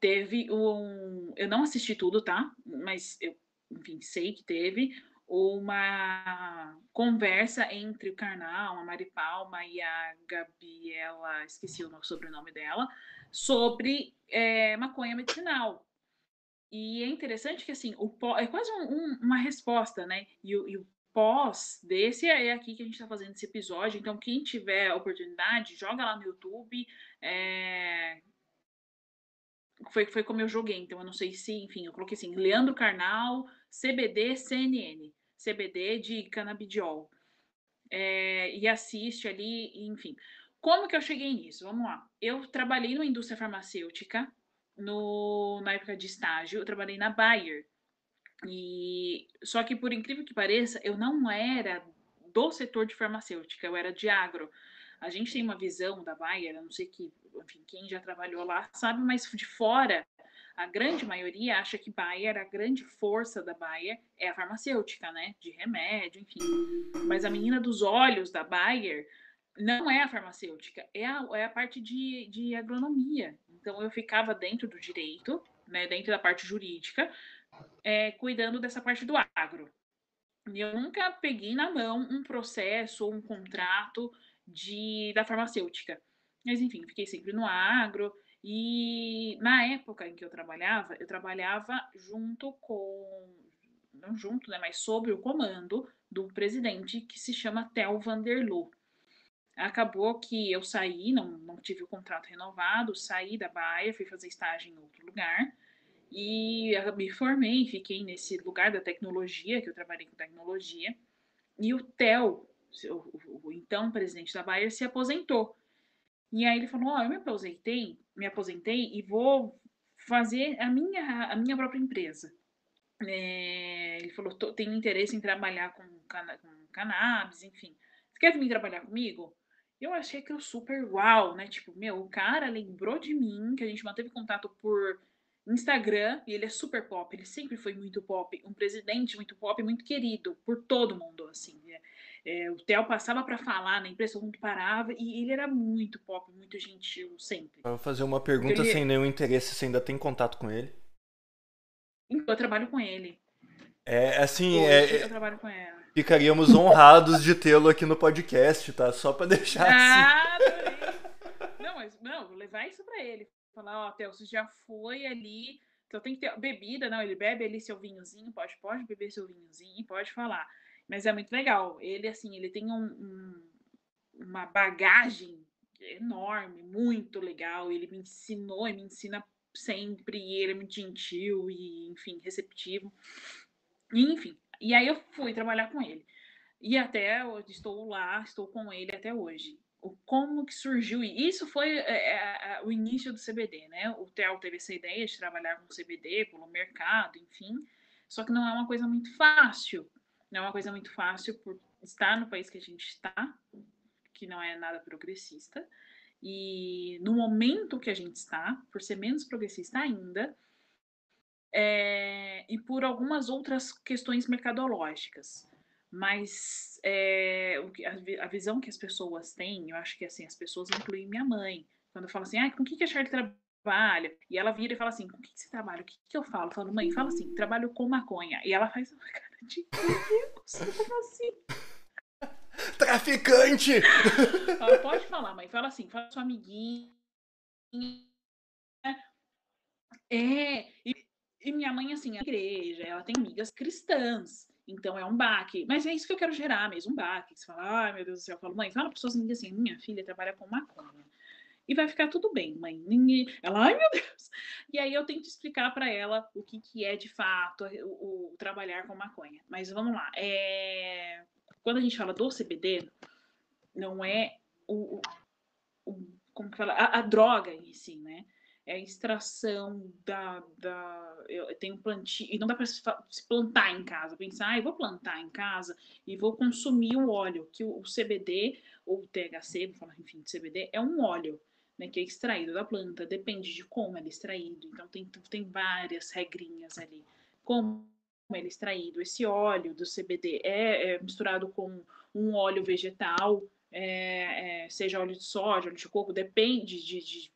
teve um. Eu não assisti tudo, tá? Mas eu, enfim, sei que teve uma conversa entre o Karnal, a Mari Palma e a Gabriela, esqueci o nome- sobrenome dela, sobre eh, maconha medicinal. E é interessante que, assim, o pó, é quase um- um- uma resposta, né? E, o- e o pós desse é aqui que a gente está fazendo esse episódio. Então, quem tiver oportunidade, joga lá no YouTube. é, Foi, foi como eu joguei, então eu não sei se, enfim, eu coloquei assim, Leandro Carnal, CBD CNN, CBD de canabidiol. É, e assiste ali, enfim. Como que eu cheguei nisso? Vamos lá. Eu trabalhei numa indústria farmacêutica no, na época de estágio, eu trabalhei na Bayer. E só que por incrível que pareça, eu não era do setor de farmacêutica, eu era de agro. A gente tem uma visão da Bayer, não sei que, enfim, quem já trabalhou lá sabe, mas de fora, a grande maioria acha que Bayer, a grande força da Bayer é a farmacêutica, né? De remédio, enfim. Mas a menina dos olhos da Bayer não é a farmacêutica, é a, é a parte de, de agronomia. Então eu ficava dentro do direito, né, dentro da parte jurídica, é, cuidando dessa parte do agro. Eu nunca peguei na mão um processo ou um contrato de, da farmacêutica. Mas enfim, fiquei sempre no agro. E na época em que eu trabalhava, eu trabalhava junto com. Não junto, né? Mas sob o comando do presidente que se chama Tel Vanderloo. Acabou que eu saí, não, não tive o contrato renovado, saí da Baia, fui fazer estágio em outro lugar. E me formei, fiquei nesse lugar da tecnologia, que eu trabalhei com tecnologia. E o Theo, o, o- então presidente da Bayer, se aposentou. E aí ele falou: Ó, eu me aposentei, me aposentei e vou fazer a minha, a minha própria empresa. É, ele falou: "Tô- tenho interesse em trabalhar com, cana com cannabis, enfim. Você quer vir trabalhar comigo? Eu achei aquilo super uau, né? Tipo, meu, o cara lembrou de mim, que a gente manteve contato por Instagram, e ele é super pop, ele sempre foi muito pop, um presidente muito pop, muito querido por todo mundo, assim. É, é, o Theo passava para falar na imprensa, todo mundo parava, e ele era muito pop, muito gentil, sempre. Vou fazer uma pergunta ele... sem nenhum interesse, você ainda tem contato com ele? Eu trabalho com ele. É, assim, Hoje é, eu trabalho com ele. Ficaríamos honrados de tê-lo aqui no podcast, tá? Só para deixar ah, assim. Não, mas não, vou levar isso para ele. Falar, ó, oh, Theo, você já foi ali, então tem que ter bebida, não, ele bebe ali seu vinhozinho, pode, pode beber seu vinhozinho, pode falar. Mas é muito legal. Ele, assim, ele tem um, um, uma bagagem enorme, muito legal. Ele me ensinou e me ensina sempre, e ele é muito gentil e, enfim, receptivo. Enfim, e aí eu fui trabalhar com ele. E até hoje estou lá, estou com ele até hoje como que surgiu isso foi é, é, o início do CBD, né? O Theo teve essa ideia de trabalhar com CBD pelo mercado, enfim. Só que não é uma coisa muito fácil. Não é uma coisa muito fácil por estar no país que a gente está, que não é nada progressista. E no momento que a gente está, por ser menos progressista ainda, é, e por algumas outras questões mercadológicas. Mas é, a, a, visão que as pessoas têm, eu acho que assim, as pessoas incluem minha mãe. Quando eu falo assim, ah, com o que, que a Charlie trabalha? E ela vira e fala assim, com o que, que você trabalha? O que, que eu falo? Eu falo, mãe, fala assim, trabalho com maconha. E ela faz uma cara de como assim? Traficante! Ela pode falar, mãe, fala assim, fala sua amiguinha. É, e, e minha mãe, assim, é igreja, ela tem amigas cristãs. Então é um baque. Mas é isso que eu quero gerar mesmo, um baque. Você fala, ai meu Deus do céu, eu falo, mãe, fala para pessoas assim, minha filha trabalha com maconha. E vai ficar tudo bem, mãe. Ela, ai meu Deus. E aí eu tento explicar para ela o que, que é de fato o, o, trabalhar com maconha. Mas vamos lá. É... Quando a gente fala do CBD, não é o, o como que fala? A, a droga em si, né? É extração da. da eu tenho plantio. E não dá para se plantar em casa. Pensar, ah, eu vou plantar em casa e vou consumir o óleo, que o, o CBD, ou o THC, vou falar, enfim, de CBD, é um óleo. Né, que é extraído da planta, depende de como ele é extraído. Então, tem, tem várias regrinhas ali. Como ele é extraído. Esse óleo do CBD é, é misturado com um óleo vegetal, é, é, seja óleo de soja, óleo de coco, depende de, de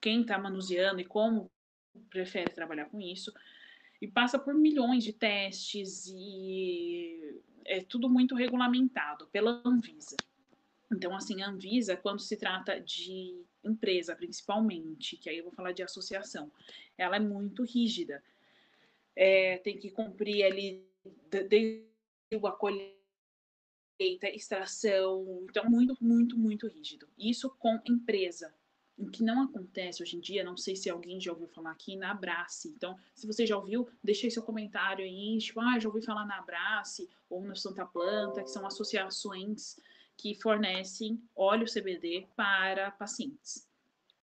quem está manuseando e como prefere trabalhar com isso, e passa por milhões de testes e é tudo muito regulamentado pela Anvisa. Então, assim, a Anvisa, quando se trata de empresa, principalmente, que aí eu vou falar de associação, ela é muito rígida. É, tem que cumprir ali desde a colheita, extração, então muito, muito, muito rígido. Isso com empresa, o que não acontece hoje em dia, não sei se alguém já ouviu falar aqui, na Abrace. Então, se você já ouviu, deixe seu comentário aí, tipo, ah, já ouvi falar na Abrace ou na Santa Planta, que são associações que fornecem óleo CBD para pacientes.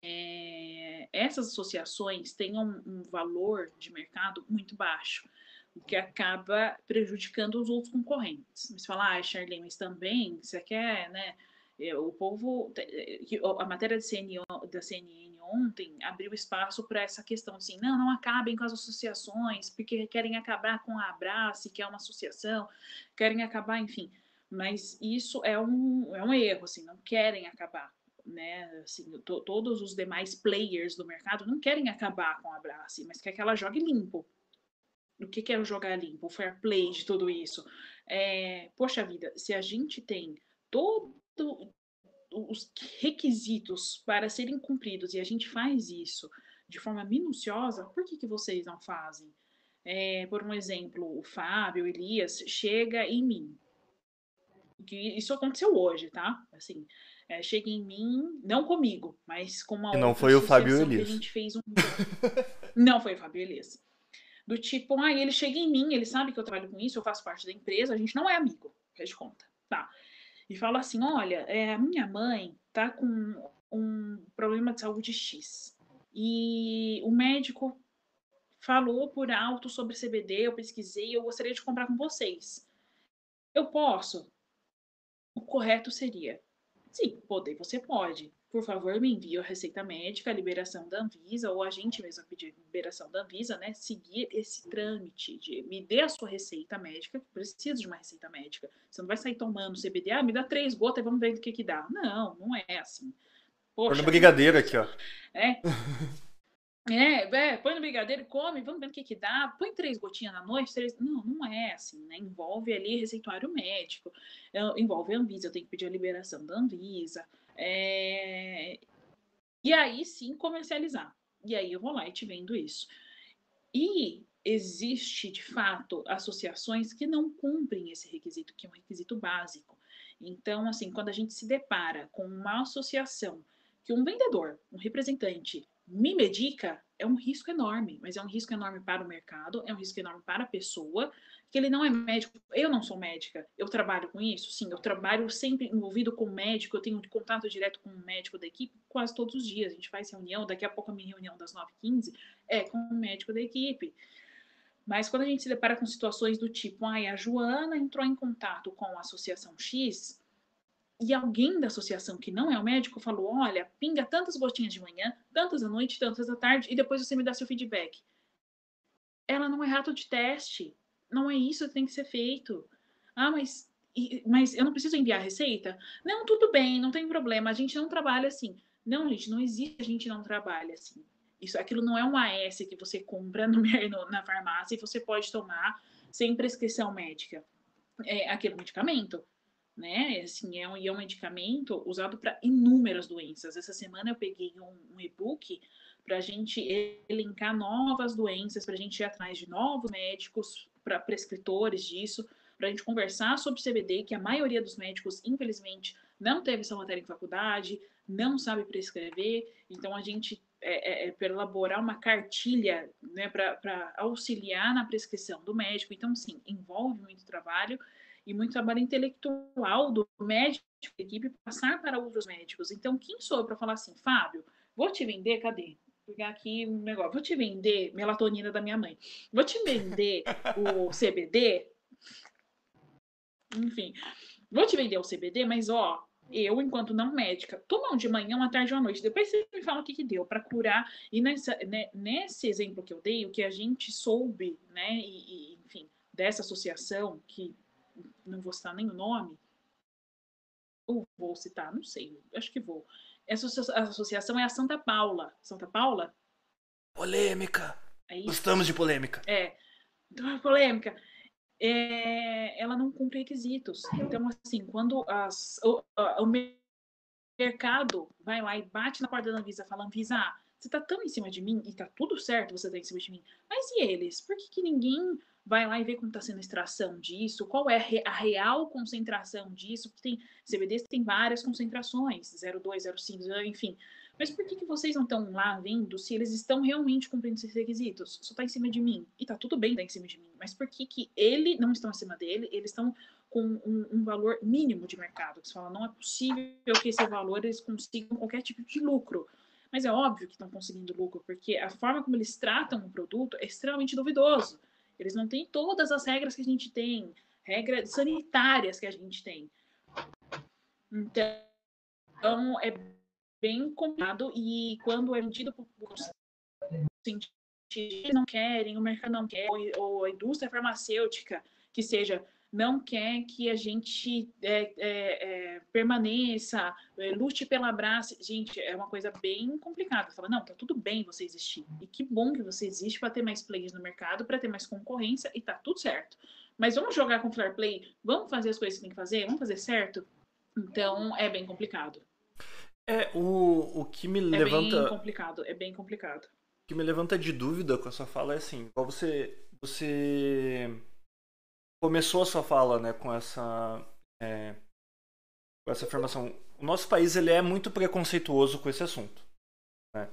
É, essas associações têm um, um valor de mercado muito baixo, o que acaba prejudicando os outros concorrentes. Você fala, ah, Charlene, mas também você quer, né? É, o povo, é, a matéria da CNN ontem abriu espaço para essa questão assim, não, não acabem com as associações, porque querem acabar com a Abrace, que é uma associação, querem acabar, enfim. Mas isso é um, é um erro, assim, não querem acabar. Né, assim, to, todos os demais players do mercado não querem acabar com a Abrace, mas quer que ela jogue limpo. O que, que é jogar limpo? O fair play de tudo isso. É, poxa vida, se a gente tem todo os requisitos para serem cumpridos e a gente faz isso de forma minuciosa, por que, que vocês não fazem? É, por um exemplo, o Fábio, o Elias, chega em mim. Que isso aconteceu hoje, tá? Assim, é, chega em mim, não comigo, mas com uma não foi o Fábio Elias. a gente fez um. não foi o Fábio Elias. Do tipo, ah, ele chega em mim, ele sabe que eu trabalho com isso, eu faço parte da empresa, a gente não é amigo, de conta. Tá e fala assim: olha, é, a minha mãe tá com um problema de saúde X. E o médico falou por alto sobre CBD, eu pesquisei, eu gostaria de comprar com vocês. Eu posso? O correto seria: sim, poder, você pode. Por favor, me envie a receita médica, a liberação da Anvisa, ou a gente mesmo pedir liberação da Anvisa, né? Seguir esse trâmite de me dê a sua receita médica, preciso de uma receita médica. Você não vai sair tomando CBD, ah, me dá três gotas e vamos ver o que que dá. Não, não é assim. Poxa, no brigadeiro aqui, ó. É. É, é, põe no brigadeiro come, vamos ver o que que dá. Põe três gotinhas na noite, três... Não, não é assim, né? Envolve ali receituário médico, envolve a Anvisa, eu tenho que pedir a liberação da Anvisa. É... E aí sim comercializar. E aí eu vou lá e te vendo isso. E existe, de fato, associações que não cumprem esse requisito, que é um requisito básico. Então, assim, quando a gente se depara com uma associação que um vendedor, um representante, me medica, é um risco enorme, mas é um risco enorme para o mercado, é um risco enorme para a pessoa, que ele não é médico. Eu não sou médica, eu trabalho com isso, sim, eu trabalho sempre envolvido com médico, eu tenho contato direto com o médico da equipe quase todos os dias. A gente faz reunião, daqui a pouco a minha reunião das 9h15 é com o médico da equipe. Mas quando a gente se depara com situações do tipo, ah, a Joana entrou em contato com a Associação X, e alguém da associação que não é o médico falou: olha, pinga tantas gotinhas de manhã, tantas à noite, tantas à tarde, e depois você me dá seu feedback. Ela não é rato de teste. Não é isso que tem que ser feito. Ah, mas, mas eu não preciso enviar a receita? Não, tudo bem, não tem problema. A gente não trabalha assim. Não, gente, não existe a gente não trabalha assim. Isso, aquilo não é um AS que você compra no, no, na farmácia e você pode tomar sem prescrição médica. É aquele medicamento né? Assim, é um, é um medicamento usado para inúmeras doenças. Essa semana eu peguei um, um e-book para a gente elencar novas doenças, para a gente ir atrás de novos médicos, para prescritores disso, para a gente conversar sobre CBD, que a maioria dos médicos, infelizmente, não teve essa matéria em faculdade, não sabe prescrever, então a gente é, é, é elaborar uma cartilha né, para auxiliar na prescrição do médico. Então, sim, envolve muito trabalho e muito trabalho intelectual do médico da equipe passar para outros médicos. Então, quem sou eu para falar assim, Fábio, vou te vender, cadê? Vou pegar aqui um negócio, vou te vender melatonina da minha mãe, vou te vender o CBD, enfim, vou te vender o CBD, mas ó, eu, enquanto não médica, toma um de manhã, uma tarde ou uma noite. Depois você me fala o que, que deu para curar. E nessa, né, nesse exemplo que eu dei, o que a gente soube, né, e, e, enfim, dessa associação que não vou citar nem o nome, ou vou citar, não sei, acho que vou. Essa associação é a Santa Paula. Santa Paula? Polêmica. É Gostamos de polêmica. É. Então, é polêmica. É, ela não cumpre requisitos. Então, assim, quando as, o, o mercado vai lá e bate na porta da Anvisa, fala, Anvisa, você tá tão em cima de mim, e tá tudo certo você tá em cima de mim, mas e eles? Por que, que ninguém vai lá e vê como está sendo a extração disso, qual é a real concentração disso, porque tem CBDs tem várias concentrações, 0,2, 0,5, enfim. Mas por que, que vocês não estão lá vendo se eles estão realmente cumprindo esses requisitos? Só está em cima de mim. E tá tudo bem estar tá em cima de mim. Mas por que, que ele não estão acima dele? Eles estão com um, um, valor mínimo de mercado. Que você fala, não é possível que esse valor eles consigam qualquer tipo de lucro. Mas é óbvio que estão conseguindo lucro, porque a forma como eles tratam o produto é extremamente duvidoso. Eles não têm todas as regras que a gente tem, regras sanitárias que a gente tem. Então, é bem complicado e quando é vendido por cientistas não querem, o mercado não quer, ou a indústria farmacêutica que seja não quer que a gente é, é, é, permaneça, é, lute pela abraço. Gente, é uma coisa bem complicada. Fala, não, tá tudo bem você existir. E que bom que você existe para ter mais players no mercado, para ter mais concorrência, e tá tudo certo. Mas vamos jogar com fair play? Vamos fazer as coisas que tem que fazer? Vamos fazer certo? Então, é bem complicado. É, o, o que me levanta... É bem complicado, é bem complicado. O que me levanta de dúvida com a sua fala é assim, qual você... Você começou a sua fala, né, com essa é, com essa afirmação. O nosso país ele é muito preconceituoso com esse assunto. Né?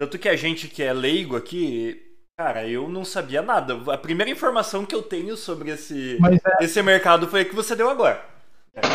Tanto que a gente que é leigo aqui, cara, eu não sabia nada. A primeira informação que eu tenho sobre esse, é... esse mercado foi a que você deu agora.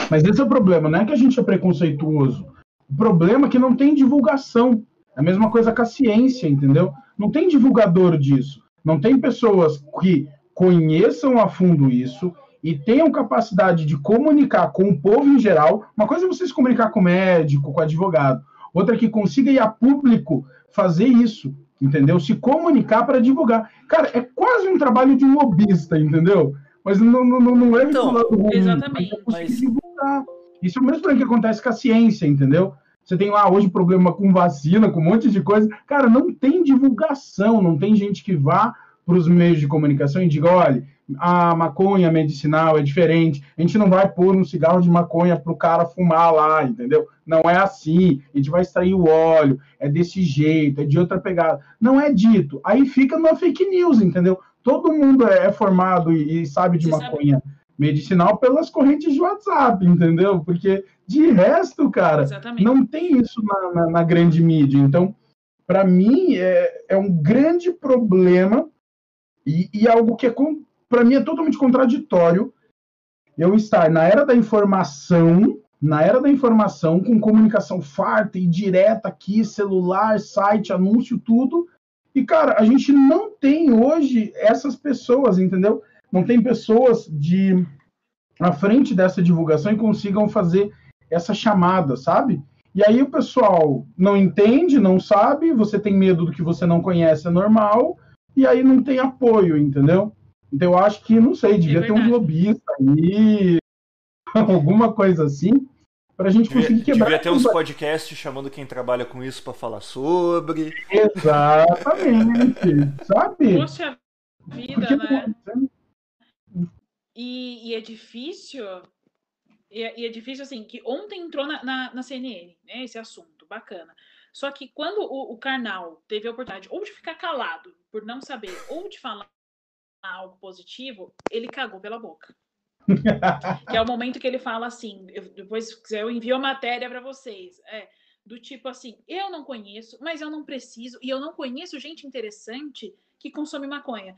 Mas esse é o problema, não é que a gente é preconceituoso. O problema é que não tem divulgação. É a mesma coisa com a ciência, entendeu? Não tem divulgador disso. Não tem pessoas que conheçam a fundo isso e tenham capacidade de comunicar com o povo em geral. Uma coisa é você se comunicar com o médico, com o advogado. outra que consiga ir a público fazer isso, entendeu? Se comunicar para divulgar. Cara, é quase um trabalho de um lobista, entendeu? Mas não, não, não é então, lado ruim. Exatamente. Mas... divulgar. Isso é o mesmo que acontece com a ciência, entendeu? Você tem lá hoje problema com vacina, com um monte de coisa. Cara, não tem divulgação, não tem gente que vá para os meios de comunicação e diga, olha, a maconha medicinal é diferente, a gente não vai pôr um cigarro de maconha para o cara fumar lá, entendeu? Não é assim, a gente vai extrair o óleo, é desse jeito, é de outra pegada. Não é dito. Aí fica numa fake news, entendeu? Todo mundo é formado e, sabe de Você maconha sabe? medicinal pelas correntes de WhatsApp, entendeu? Porque de resto, cara, Exatamente. não tem isso na, na, na grande mídia. Então, para mim, é, é um grande problema e, e algo que é, para mim é totalmente contraditório eu estar na era da informação, na era da informação, com comunicação farta e direta aqui, celular, site, anúncio, tudo. E, cara, a gente não tem hoje essas pessoas, entendeu? Não tem pessoas de à frente dessa divulgação e consigam fazer essa chamada, sabe? E aí o pessoal não entende, não sabe, você tem medo do que você não conhece, é normal, e aí não tem apoio, entendeu? Então eu acho que, não sei, devia é ter um lobista aí, alguma coisa assim, para a gente devia, conseguir quebrar. Devia ter uns podcasts chamando quem trabalha com isso para falar sobre. Exatamente, sabe? Poxa vida, Porque, né? E, e, é difícil, e é, e é, difícil assim, que ontem entrou na, na, na CNN, né, esse assunto, bacana. Só que quando o, o Karnal teve a oportunidade ou de ficar calado por não saber, ou de falar algo positivo, ele cagou pela boca. que é o momento que ele fala assim, eu, depois eu envio a matéria para vocês. É, do tipo assim, eu não conheço, mas eu não preciso, e eu não conheço gente interessante que consome maconha.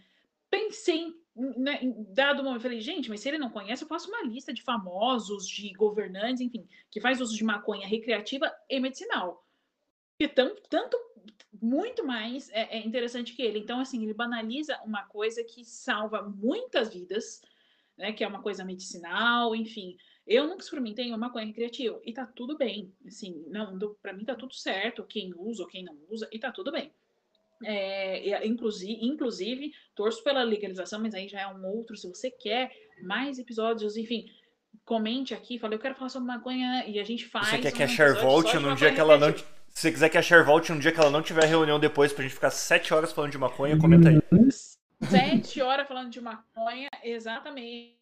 Pensei, né, em dado momento, falei, gente, mas se ele não conhece, eu faço uma lista de famosos, de governantes, enfim, que faz uso de maconha recreativa e medicinal que tão, tanto muito mais é, é, interessante que ele. Então, assim, ele banaliza uma coisa que salva muitas vidas, né? Que é uma coisa medicinal, enfim. Eu nunca experimentei uma maconha recreativa e tá tudo bem. Assim, não, para mim tá tudo certo, quem usa ou quem não usa, e tá tudo bem. É, inclusive, inclusive, torço pela legalização, mas aí já é um outro. Se você quer mais episódios, enfim, comente aqui, fala, eu quero falar sobre maconha e a gente faz. Você quer que a Cher volte num dia que ela não se você quiser que a Cher volte um dia que ela não tiver reunião depois pra gente ficar sete horas falando de maconha, comenta aí. Sete horas falando de maconha, exatamente.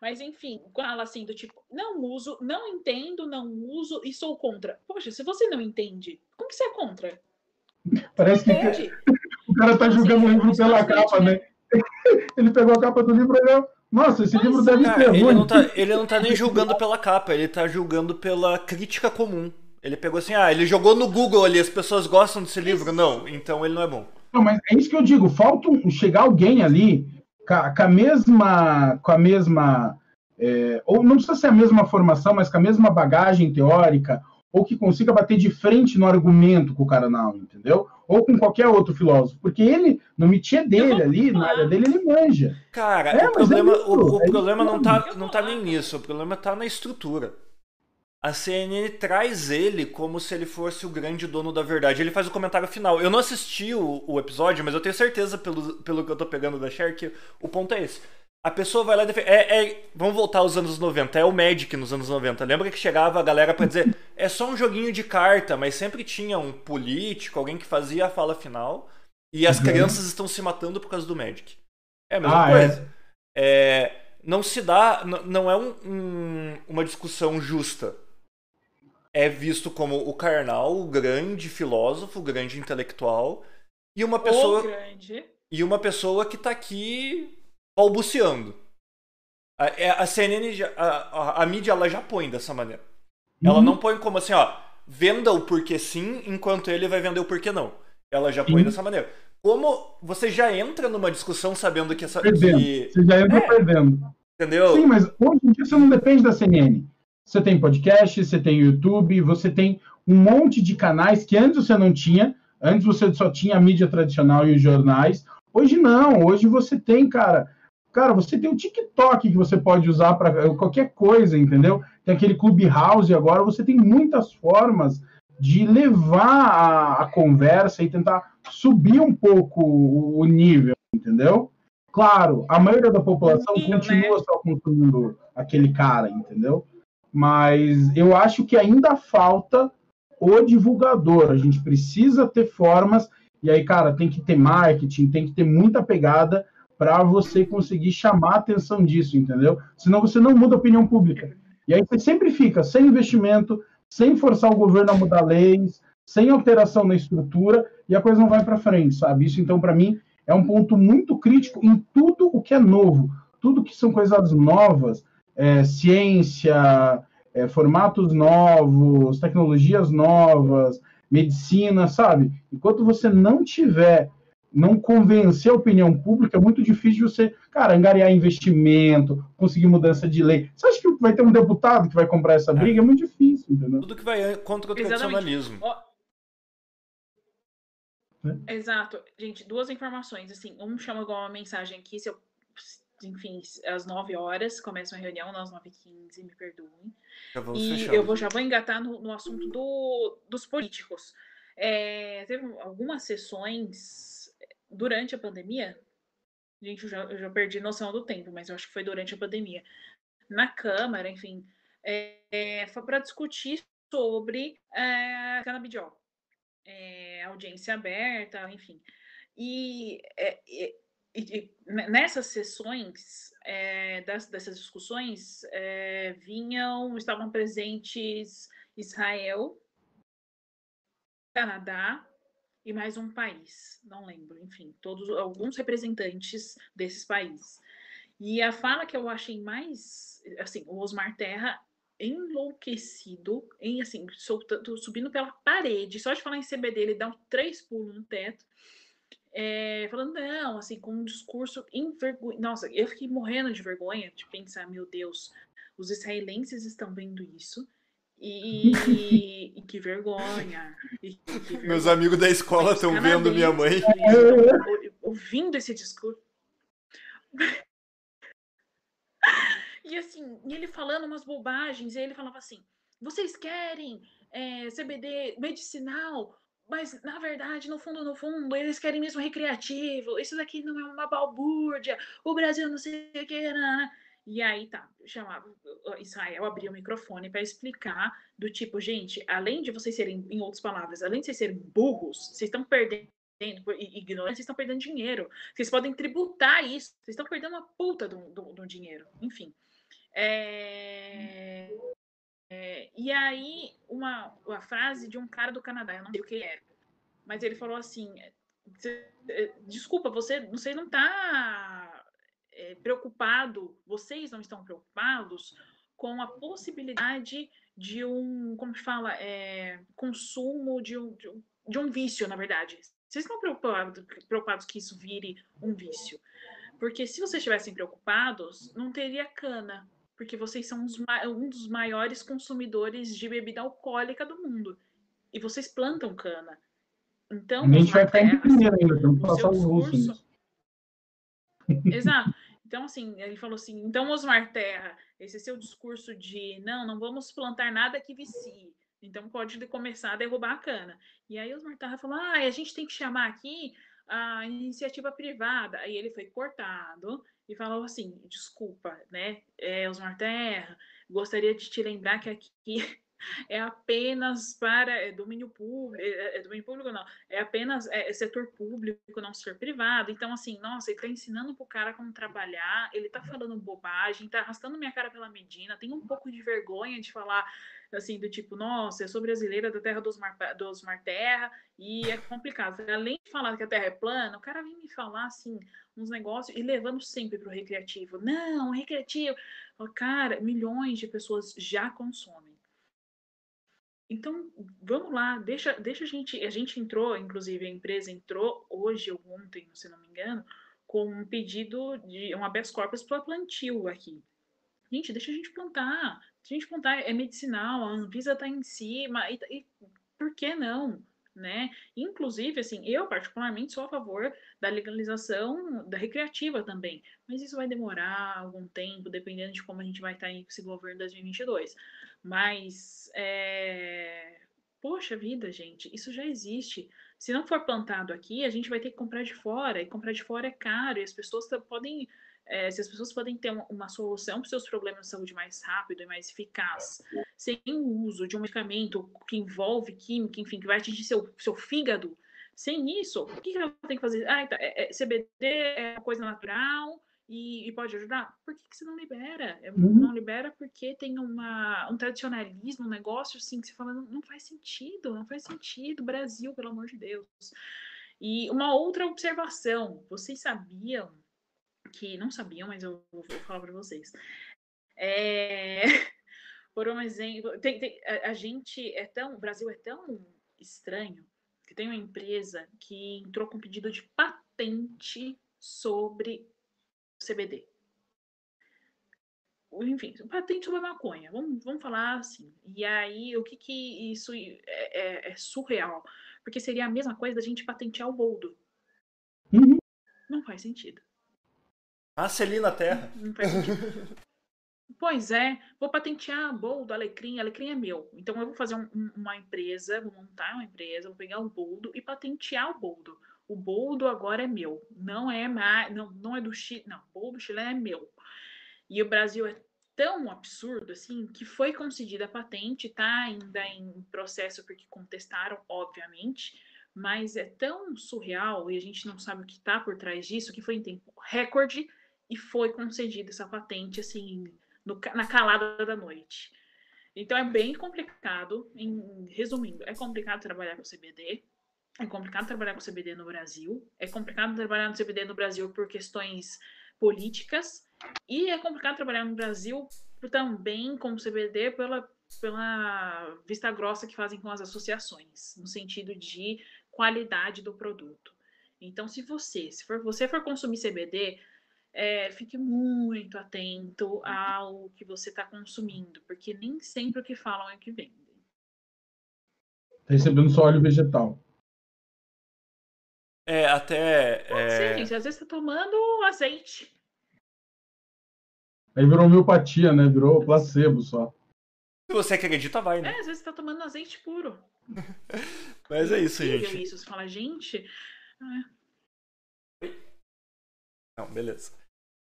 Mas enfim, fala assim do tipo, não uso, não entendo, não uso e sou contra. Poxa, se você não entende, como que você é contra? Parece que o cara tá julgando o livro pela capa, né? Ele pegou a capa do livro e olhou. Nossa, esse Mas, livro deve ser ele ruim. Não tá, ele não tá nem julgando pela capa, ele tá julgando pela crítica comum. Ele pegou assim, ah, ele jogou no Google ali, as pessoas gostam desse livro. Não, então ele não é bom. Não, mas é isso que eu digo, falta um, chegar alguém ali com a, mesma. Com a mesma é, ou não precisa ser a mesma formação, mas com a mesma bagagem teórica, ou que consiga bater de frente no argumento com o Karnal, entendeu? Ou com qualquer outro filósofo, porque ele, no métier dele ali, na área dele, ele manja. Cara, é, o é problema, é isso, o, o é problema não, tá, não tá nem nisso, o problema tá na estrutura a CNN traz ele como se ele fosse o grande dono da verdade. Ele faz o comentário final. Eu não assisti o, o episódio, mas eu tenho certeza, pelo, pelo que eu tô pegando da Cher, que o ponto é esse. A pessoa vai lá e defende. É, é, vamos voltar aos anos 90. É o Magic nos anos 90. Lembra que chegava a galera para dizer é só um joguinho de carta, mas sempre tinha um político, alguém que fazia a fala final. E as uhum. crianças estão se matando por causa do Magic. É a mesma ah, é? coisa. É? é? não se dá. Não é um, um, uma discussão justa é visto como o Karnal, o grande filósofo, o grande intelectual, e uma pessoa e uma pessoa que está aqui balbuciando. A, é, a CNN, a, a, a, mídia, ela já põe dessa maneira. Uhum. Ela não põe como assim, ó, venda o porquê sim, enquanto ele vai vender o porquê não. Ela já põe uhum. dessa maneira. Como você já entra numa discussão sabendo que essa. Perdendo. Que... Você já entra é. perdendo. Entendeu? Sim, mas hoje em dia você não depende da CNN. Você tem podcast, você tem YouTube, você tem um monte de canais que antes você não tinha. Antes você só tinha a mídia tradicional e os jornais. Hoje não, hoje você tem, cara, Cara, você tem o TikTok que você pode usar para qualquer coisa, entendeu? Tem aquele Clubhouse agora, você tem muitas formas de levar a, a conversa e tentar subir um pouco o, o nível, entendeu? Claro, a maioria da população Sim, continua né? só consumindo aquele cara, entendeu? Mas eu acho que ainda falta o divulgador. A gente precisa ter formas, e aí, cara, tem que ter marketing, tem que ter muita pegada para você conseguir chamar a atenção disso, entendeu? Senão você não muda a opinião pública. E aí você sempre fica sem investimento, sem forçar o governo a mudar leis, sem alteração na estrutura, e a coisa não vai para frente, sabe? Isso, então, para mim, é um ponto muito crítico em tudo o que é novo, tudo que são coisas novas, é, ciência, é, formatos novos, tecnologias novas, medicina, sabe? Enquanto você não tiver, não convencer a opinião pública, é muito difícil você, cara, angariar investimento, conseguir mudança de lei. Você acha que vai ter um deputado que vai comprar essa briga? É, é muito difícil, entendeu? Tudo que vai contra o tradicionalismo. É. Exato. Gente, duas informações. Assim, um chama igual uma mensagem aqui, se eu, enfim, às 9 horas, começa uma reunião, às 9h15, me perdoem. e fechando. eu vou, já vou engatar no, no assunto do, dos políticos. É, teve algumas sessões durante a pandemia. Gente, eu já, eu já perdi noção do tempo, mas eu acho que foi durante a pandemia. Na Câmara, enfim, é, é, foi para discutir sobre é, canabidiol é, audiência aberta, enfim. E, é, e, nessas sessões, é, das, dessas discussões, é, vinham, estavam presentes Israel, Canadá e mais um país, não lembro, enfim, todos alguns representantes desses países. E a fala que eu achei mais, assim, o Osmar Terra enlouquecido, em assim, soltando, subindo pela parede, só de falar em CBD, ele dá um três pulos no teto, é, falando, não, assim, com um discurso envergonha. Nossa, eu fiquei morrendo de vergonha de pensar, meu Deus, os israelenses estão vendo isso. E, e que vergonha. E, que vergonha. Meus amigos da escola estão vendo minha mãe. Ouvindo esse discurso. E assim, e ele falando umas bobagens, e ele falava assim: vocês querem é, CBD medicinal, mas na verdade, no fundo, no fundo, eles querem mesmo recreativo. Isso daqui não é uma balbúrdia. O Brasil não sei o que. Né, né, né. E aí tá, chamava Israel abria o microfone para explicar do tipo, gente, além de vocês serem, em outras palavras, além de vocês serem burros, vocês estão perdendo ignorância, vocês estão perdendo dinheiro. Vocês podem tributar isso. Vocês estão perdendo uma puta do, do, do dinheiro. Enfim. É, é, e aí, uma, uma frase de um cara do Canadá, eu não sei o que ele era, mas ele falou assim: é, desculpa, você, você não está é, preocupado, vocês não estão preocupados com a possibilidade de um, como se fala, é, consumo de um, de um, de um vício, na verdade. Vocês estão preocupados, preocupados que isso vire um vício. Porque se vocês estivessem preocupados, não teria cana, porque vocês são um dos maiores consumidores de bebida alcoólica do mundo. E vocês plantam cana. Então, a gente vai ficar em primeiro ainda, então passar os russos. Exato. Então, assim, ele falou assim: então, Osmar Terra, esse seu discurso de não, não vamos plantar nada que vicie. Então, pode começar a derrubar a cana. E aí, Osmar Terra falou: ah, a gente tem que chamar aqui a iniciativa privada. Aí ele foi cortado e falou assim: desculpa, né, é, Osmar Terra, gostaria de te lembrar que aqui é apenas para é domínio público, é, é, domínio público não, é apenas é, é setor público, não setor privado. Então, assim, nossa, ele está ensinando pro cara como trabalhar, ele está falando bobagem, está arrastando minha cara pela Medina, tem um pouco de vergonha de falar assim, do tipo, nossa, eu sou brasileira da terra dos mar, dos mar terra, e é complicado. Além de falar que a terra é plana, o cara vem me falar, assim, uns negócios e levando sempre para o recreativo. Não, recreativo. Cara, milhões de pessoas já consomem. Então, vamos lá, deixa, deixa a gente. A gente entrou, inclusive, a empresa entrou hoje ou ontem, se não me engano, com um pedido de um habeas corpus para plantio aqui. Gente, deixa a gente plantar. Se a gente plantar, é medicinal, a Anvisa está em cima. E, e por que não? Né? Inclusive, assim, eu particularmente sou a favor da legalização da recreativa também, mas isso vai demorar algum tempo, dependendo de como a gente vai estar em esse governo 2022. Mas, é... poxa vida, gente, isso já existe. Se não for plantado aqui, a gente vai ter que comprar de fora, e comprar de fora é caro, e as pessoas podem é, se as pessoas podem ter uma, uma solução para os seus problemas de saúde mais rápido e mais eficaz, sem o uso de um medicamento que envolve química, enfim, que vai atingir seu, seu fígado, sem isso, o que, que ela tem que fazer? Ah, tá, é, é, CBD é uma coisa natural e, e pode ajudar? Por que, que você não libera? É, uhum. Não libera porque tem uma, um tradicionalismo, um negócio assim que você fala, não, não faz sentido, não faz sentido, Brasil, pelo amor de Deus. E uma outra observação, vocês sabiam que não sabiam, mas eu vou, falar para vocês. É, por um exemplo, tem, tem, a, a, gente é tão, o Brasil é tão estranho que tem uma empresa que entrou com pedido de patente sobre CBD. Enfim, patente sobre maconha, vamos, vamos falar assim. E aí, o que que isso é, é, é surreal? Porque seria a mesma coisa da gente patentear o boldo. Uhum. Não faz sentido. Nasce na terra. pois é, vou patentear a boldo, alecrim, alecrim é meu. Então eu vou fazer um, uma empresa, vou montar uma empresa, vou pegar o boldo e patentear o boldo. O boldo agora é meu, não é mais, não, não é do Chile, não, o boldo chileno é meu. E o Brasil é tão absurdo assim que foi concedida a patente, tá ainda em processo porque contestaram, obviamente, mas é tão surreal e a gente não sabe o que está por trás disso que foi em tempo recorde e foi concedida essa patente, assim, no, na calada da noite. Então é bem complicado, em, resumindo, é complicado trabalhar com CBD, é complicado trabalhar com CBD no Brasil, é complicado trabalhar no CBD no Brasil por questões políticas, e é complicado trabalhar no Brasil também com CBD pela, pela vista grossa que fazem com as associações, no sentido de qualidade do produto. Então, se você, se for, você for consumir CBD, é, fique muito atento ao que você está consumindo, porque nem sempre o que falam é o que vendem. Tá recebendo só óleo vegetal. É, até. Pode é... ser, gente. Às vezes tá tomando azeite. Aí virou homeopatia, né? Virou placebo só. Se você acredita, vai, né? É, às vezes você tá tomando azeite puro. Mas é isso, gente. Isso. Você fala, gente. É... Não, beleza.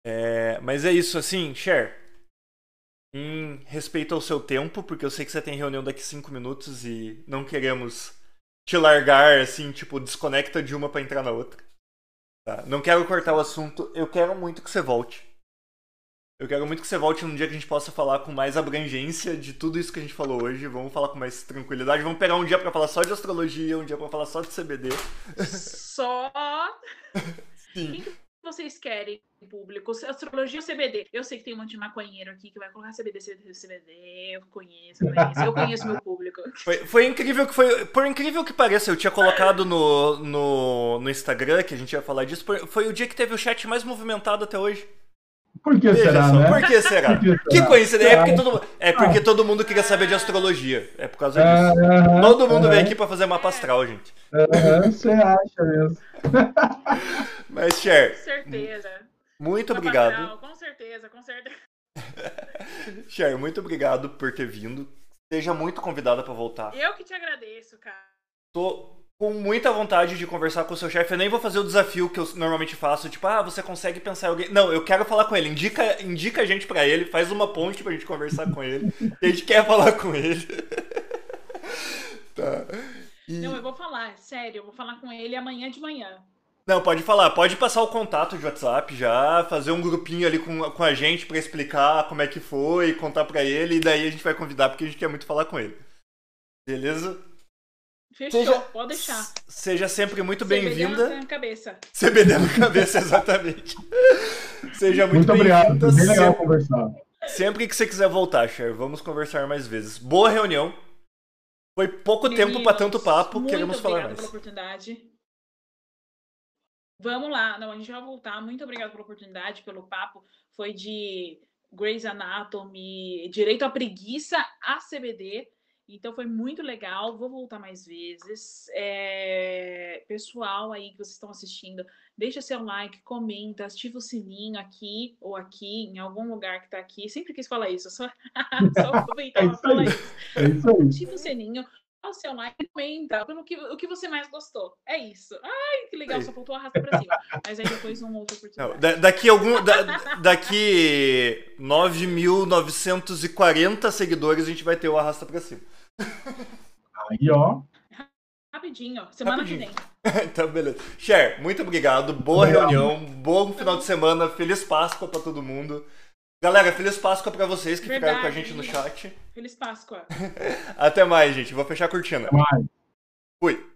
É, mas é isso, assim, Cher. Em respeito ao seu tempo, porque eu sei que você tem reunião daqui cinco minutos e não queremos te largar, assim, tipo, desconecta de uma para entrar na outra. Tá? Não quero cortar o assunto, eu quero muito que você volte. Eu quero muito que você volte num dia que a gente possa falar com mais abrangência de tudo isso que a gente falou hoje. Vamos falar com mais tranquilidade. Vamos pegar um dia para falar só de astrologia, um dia para falar só de CBD. Só? Sim vocês querem público? Astrologia ou CBD? Eu sei que tem um monte de maconheiro aqui que vai colocar CBD, CBD, CBD. Eu conheço, conheço, eu conheço meu público. Foi, foi, incrível que foi. Por incrível que pareça, eu tinha colocado no, no, no Instagram que a gente ia falar disso. Foi o dia que teve o chat mais movimentado até hoje. Por que Veja será, só, né? Por que será? Por que, será? que coincidência. É porque, todo, é porque todo mundo queria saber de astrologia. É por causa disso. Uh, todo mundo uh, veio aqui pra fazer mapa astral, gente. Você acha mesmo. Mas, Cher. Com certeza. Muito obrigado. Astral, com certeza, com certeza. Cher, muito obrigado por ter vindo. Seja muito convidada para voltar. Eu que te agradeço, cara. Tô com muita vontade de conversar com o seu chefe. Eu nem vou fazer o desafio que eu normalmente faço, tipo, ah, você consegue pensar em alguém. Não, eu quero falar com ele. Indica, indica a gente para ele, faz uma ponte pra gente conversar com ele. a gente quer falar com ele. tá. E... Não, eu vou falar, sério, eu vou falar com ele amanhã de manhã. Não, pode falar, pode passar o contato de WhatsApp já, fazer um grupinho ali com, com a gente para explicar como é que foi, contar para ele, e daí a gente vai convidar porque a gente quer muito falar com ele. Beleza? Fechou, seja, pode deixar. Seja sempre muito bem-vinda. CBD na cabeça. CBD na cabeça, exatamente. seja muito, muito obrigado. Bem legal sempre, conversar. Sempre que você quiser voltar, Cher, vamos conversar mais vezes. Boa reunião. Foi pouco Meninos, tempo para tanto papo, queremos falar mais. pela oportunidade. Vamos lá, não, a gente vai voltar. Muito obrigada pela oportunidade, pelo papo. Foi de Grey's Anatomy, direito à preguiça a CBD. Então foi muito legal, vou voltar mais vezes. É... Pessoal aí que vocês estão assistindo, deixa seu like, comenta, ativa o sininho aqui ou aqui, em algum lugar que tá aqui. Sempre quis falar isso, só, só aproveitar É pra isso falar isso. É isso aí. Ativa o sininho, dá o seu like, comenta pelo que, o que você mais gostou. É isso. Ai, que legal, Aí. só faltou arrasta pra cima. Mas aí depois uma outra Não, oportunidade. da- daqui algum. da- daqui 9.940 seguidores a gente vai ter o Arrasta pra cima. Aí, ó. Rapidinho, semana Rapidinho. que vem. então, beleza. Cher, muito obrigado. Boa reunião. Bom final de semana. Feliz Páscoa pra todo mundo. Galera, feliz Páscoa pra vocês que ficaram com a Verdade. gente no chat. Feliz Páscoa. Até mais, gente. Vou fechar a cortina. Até mais. Fui.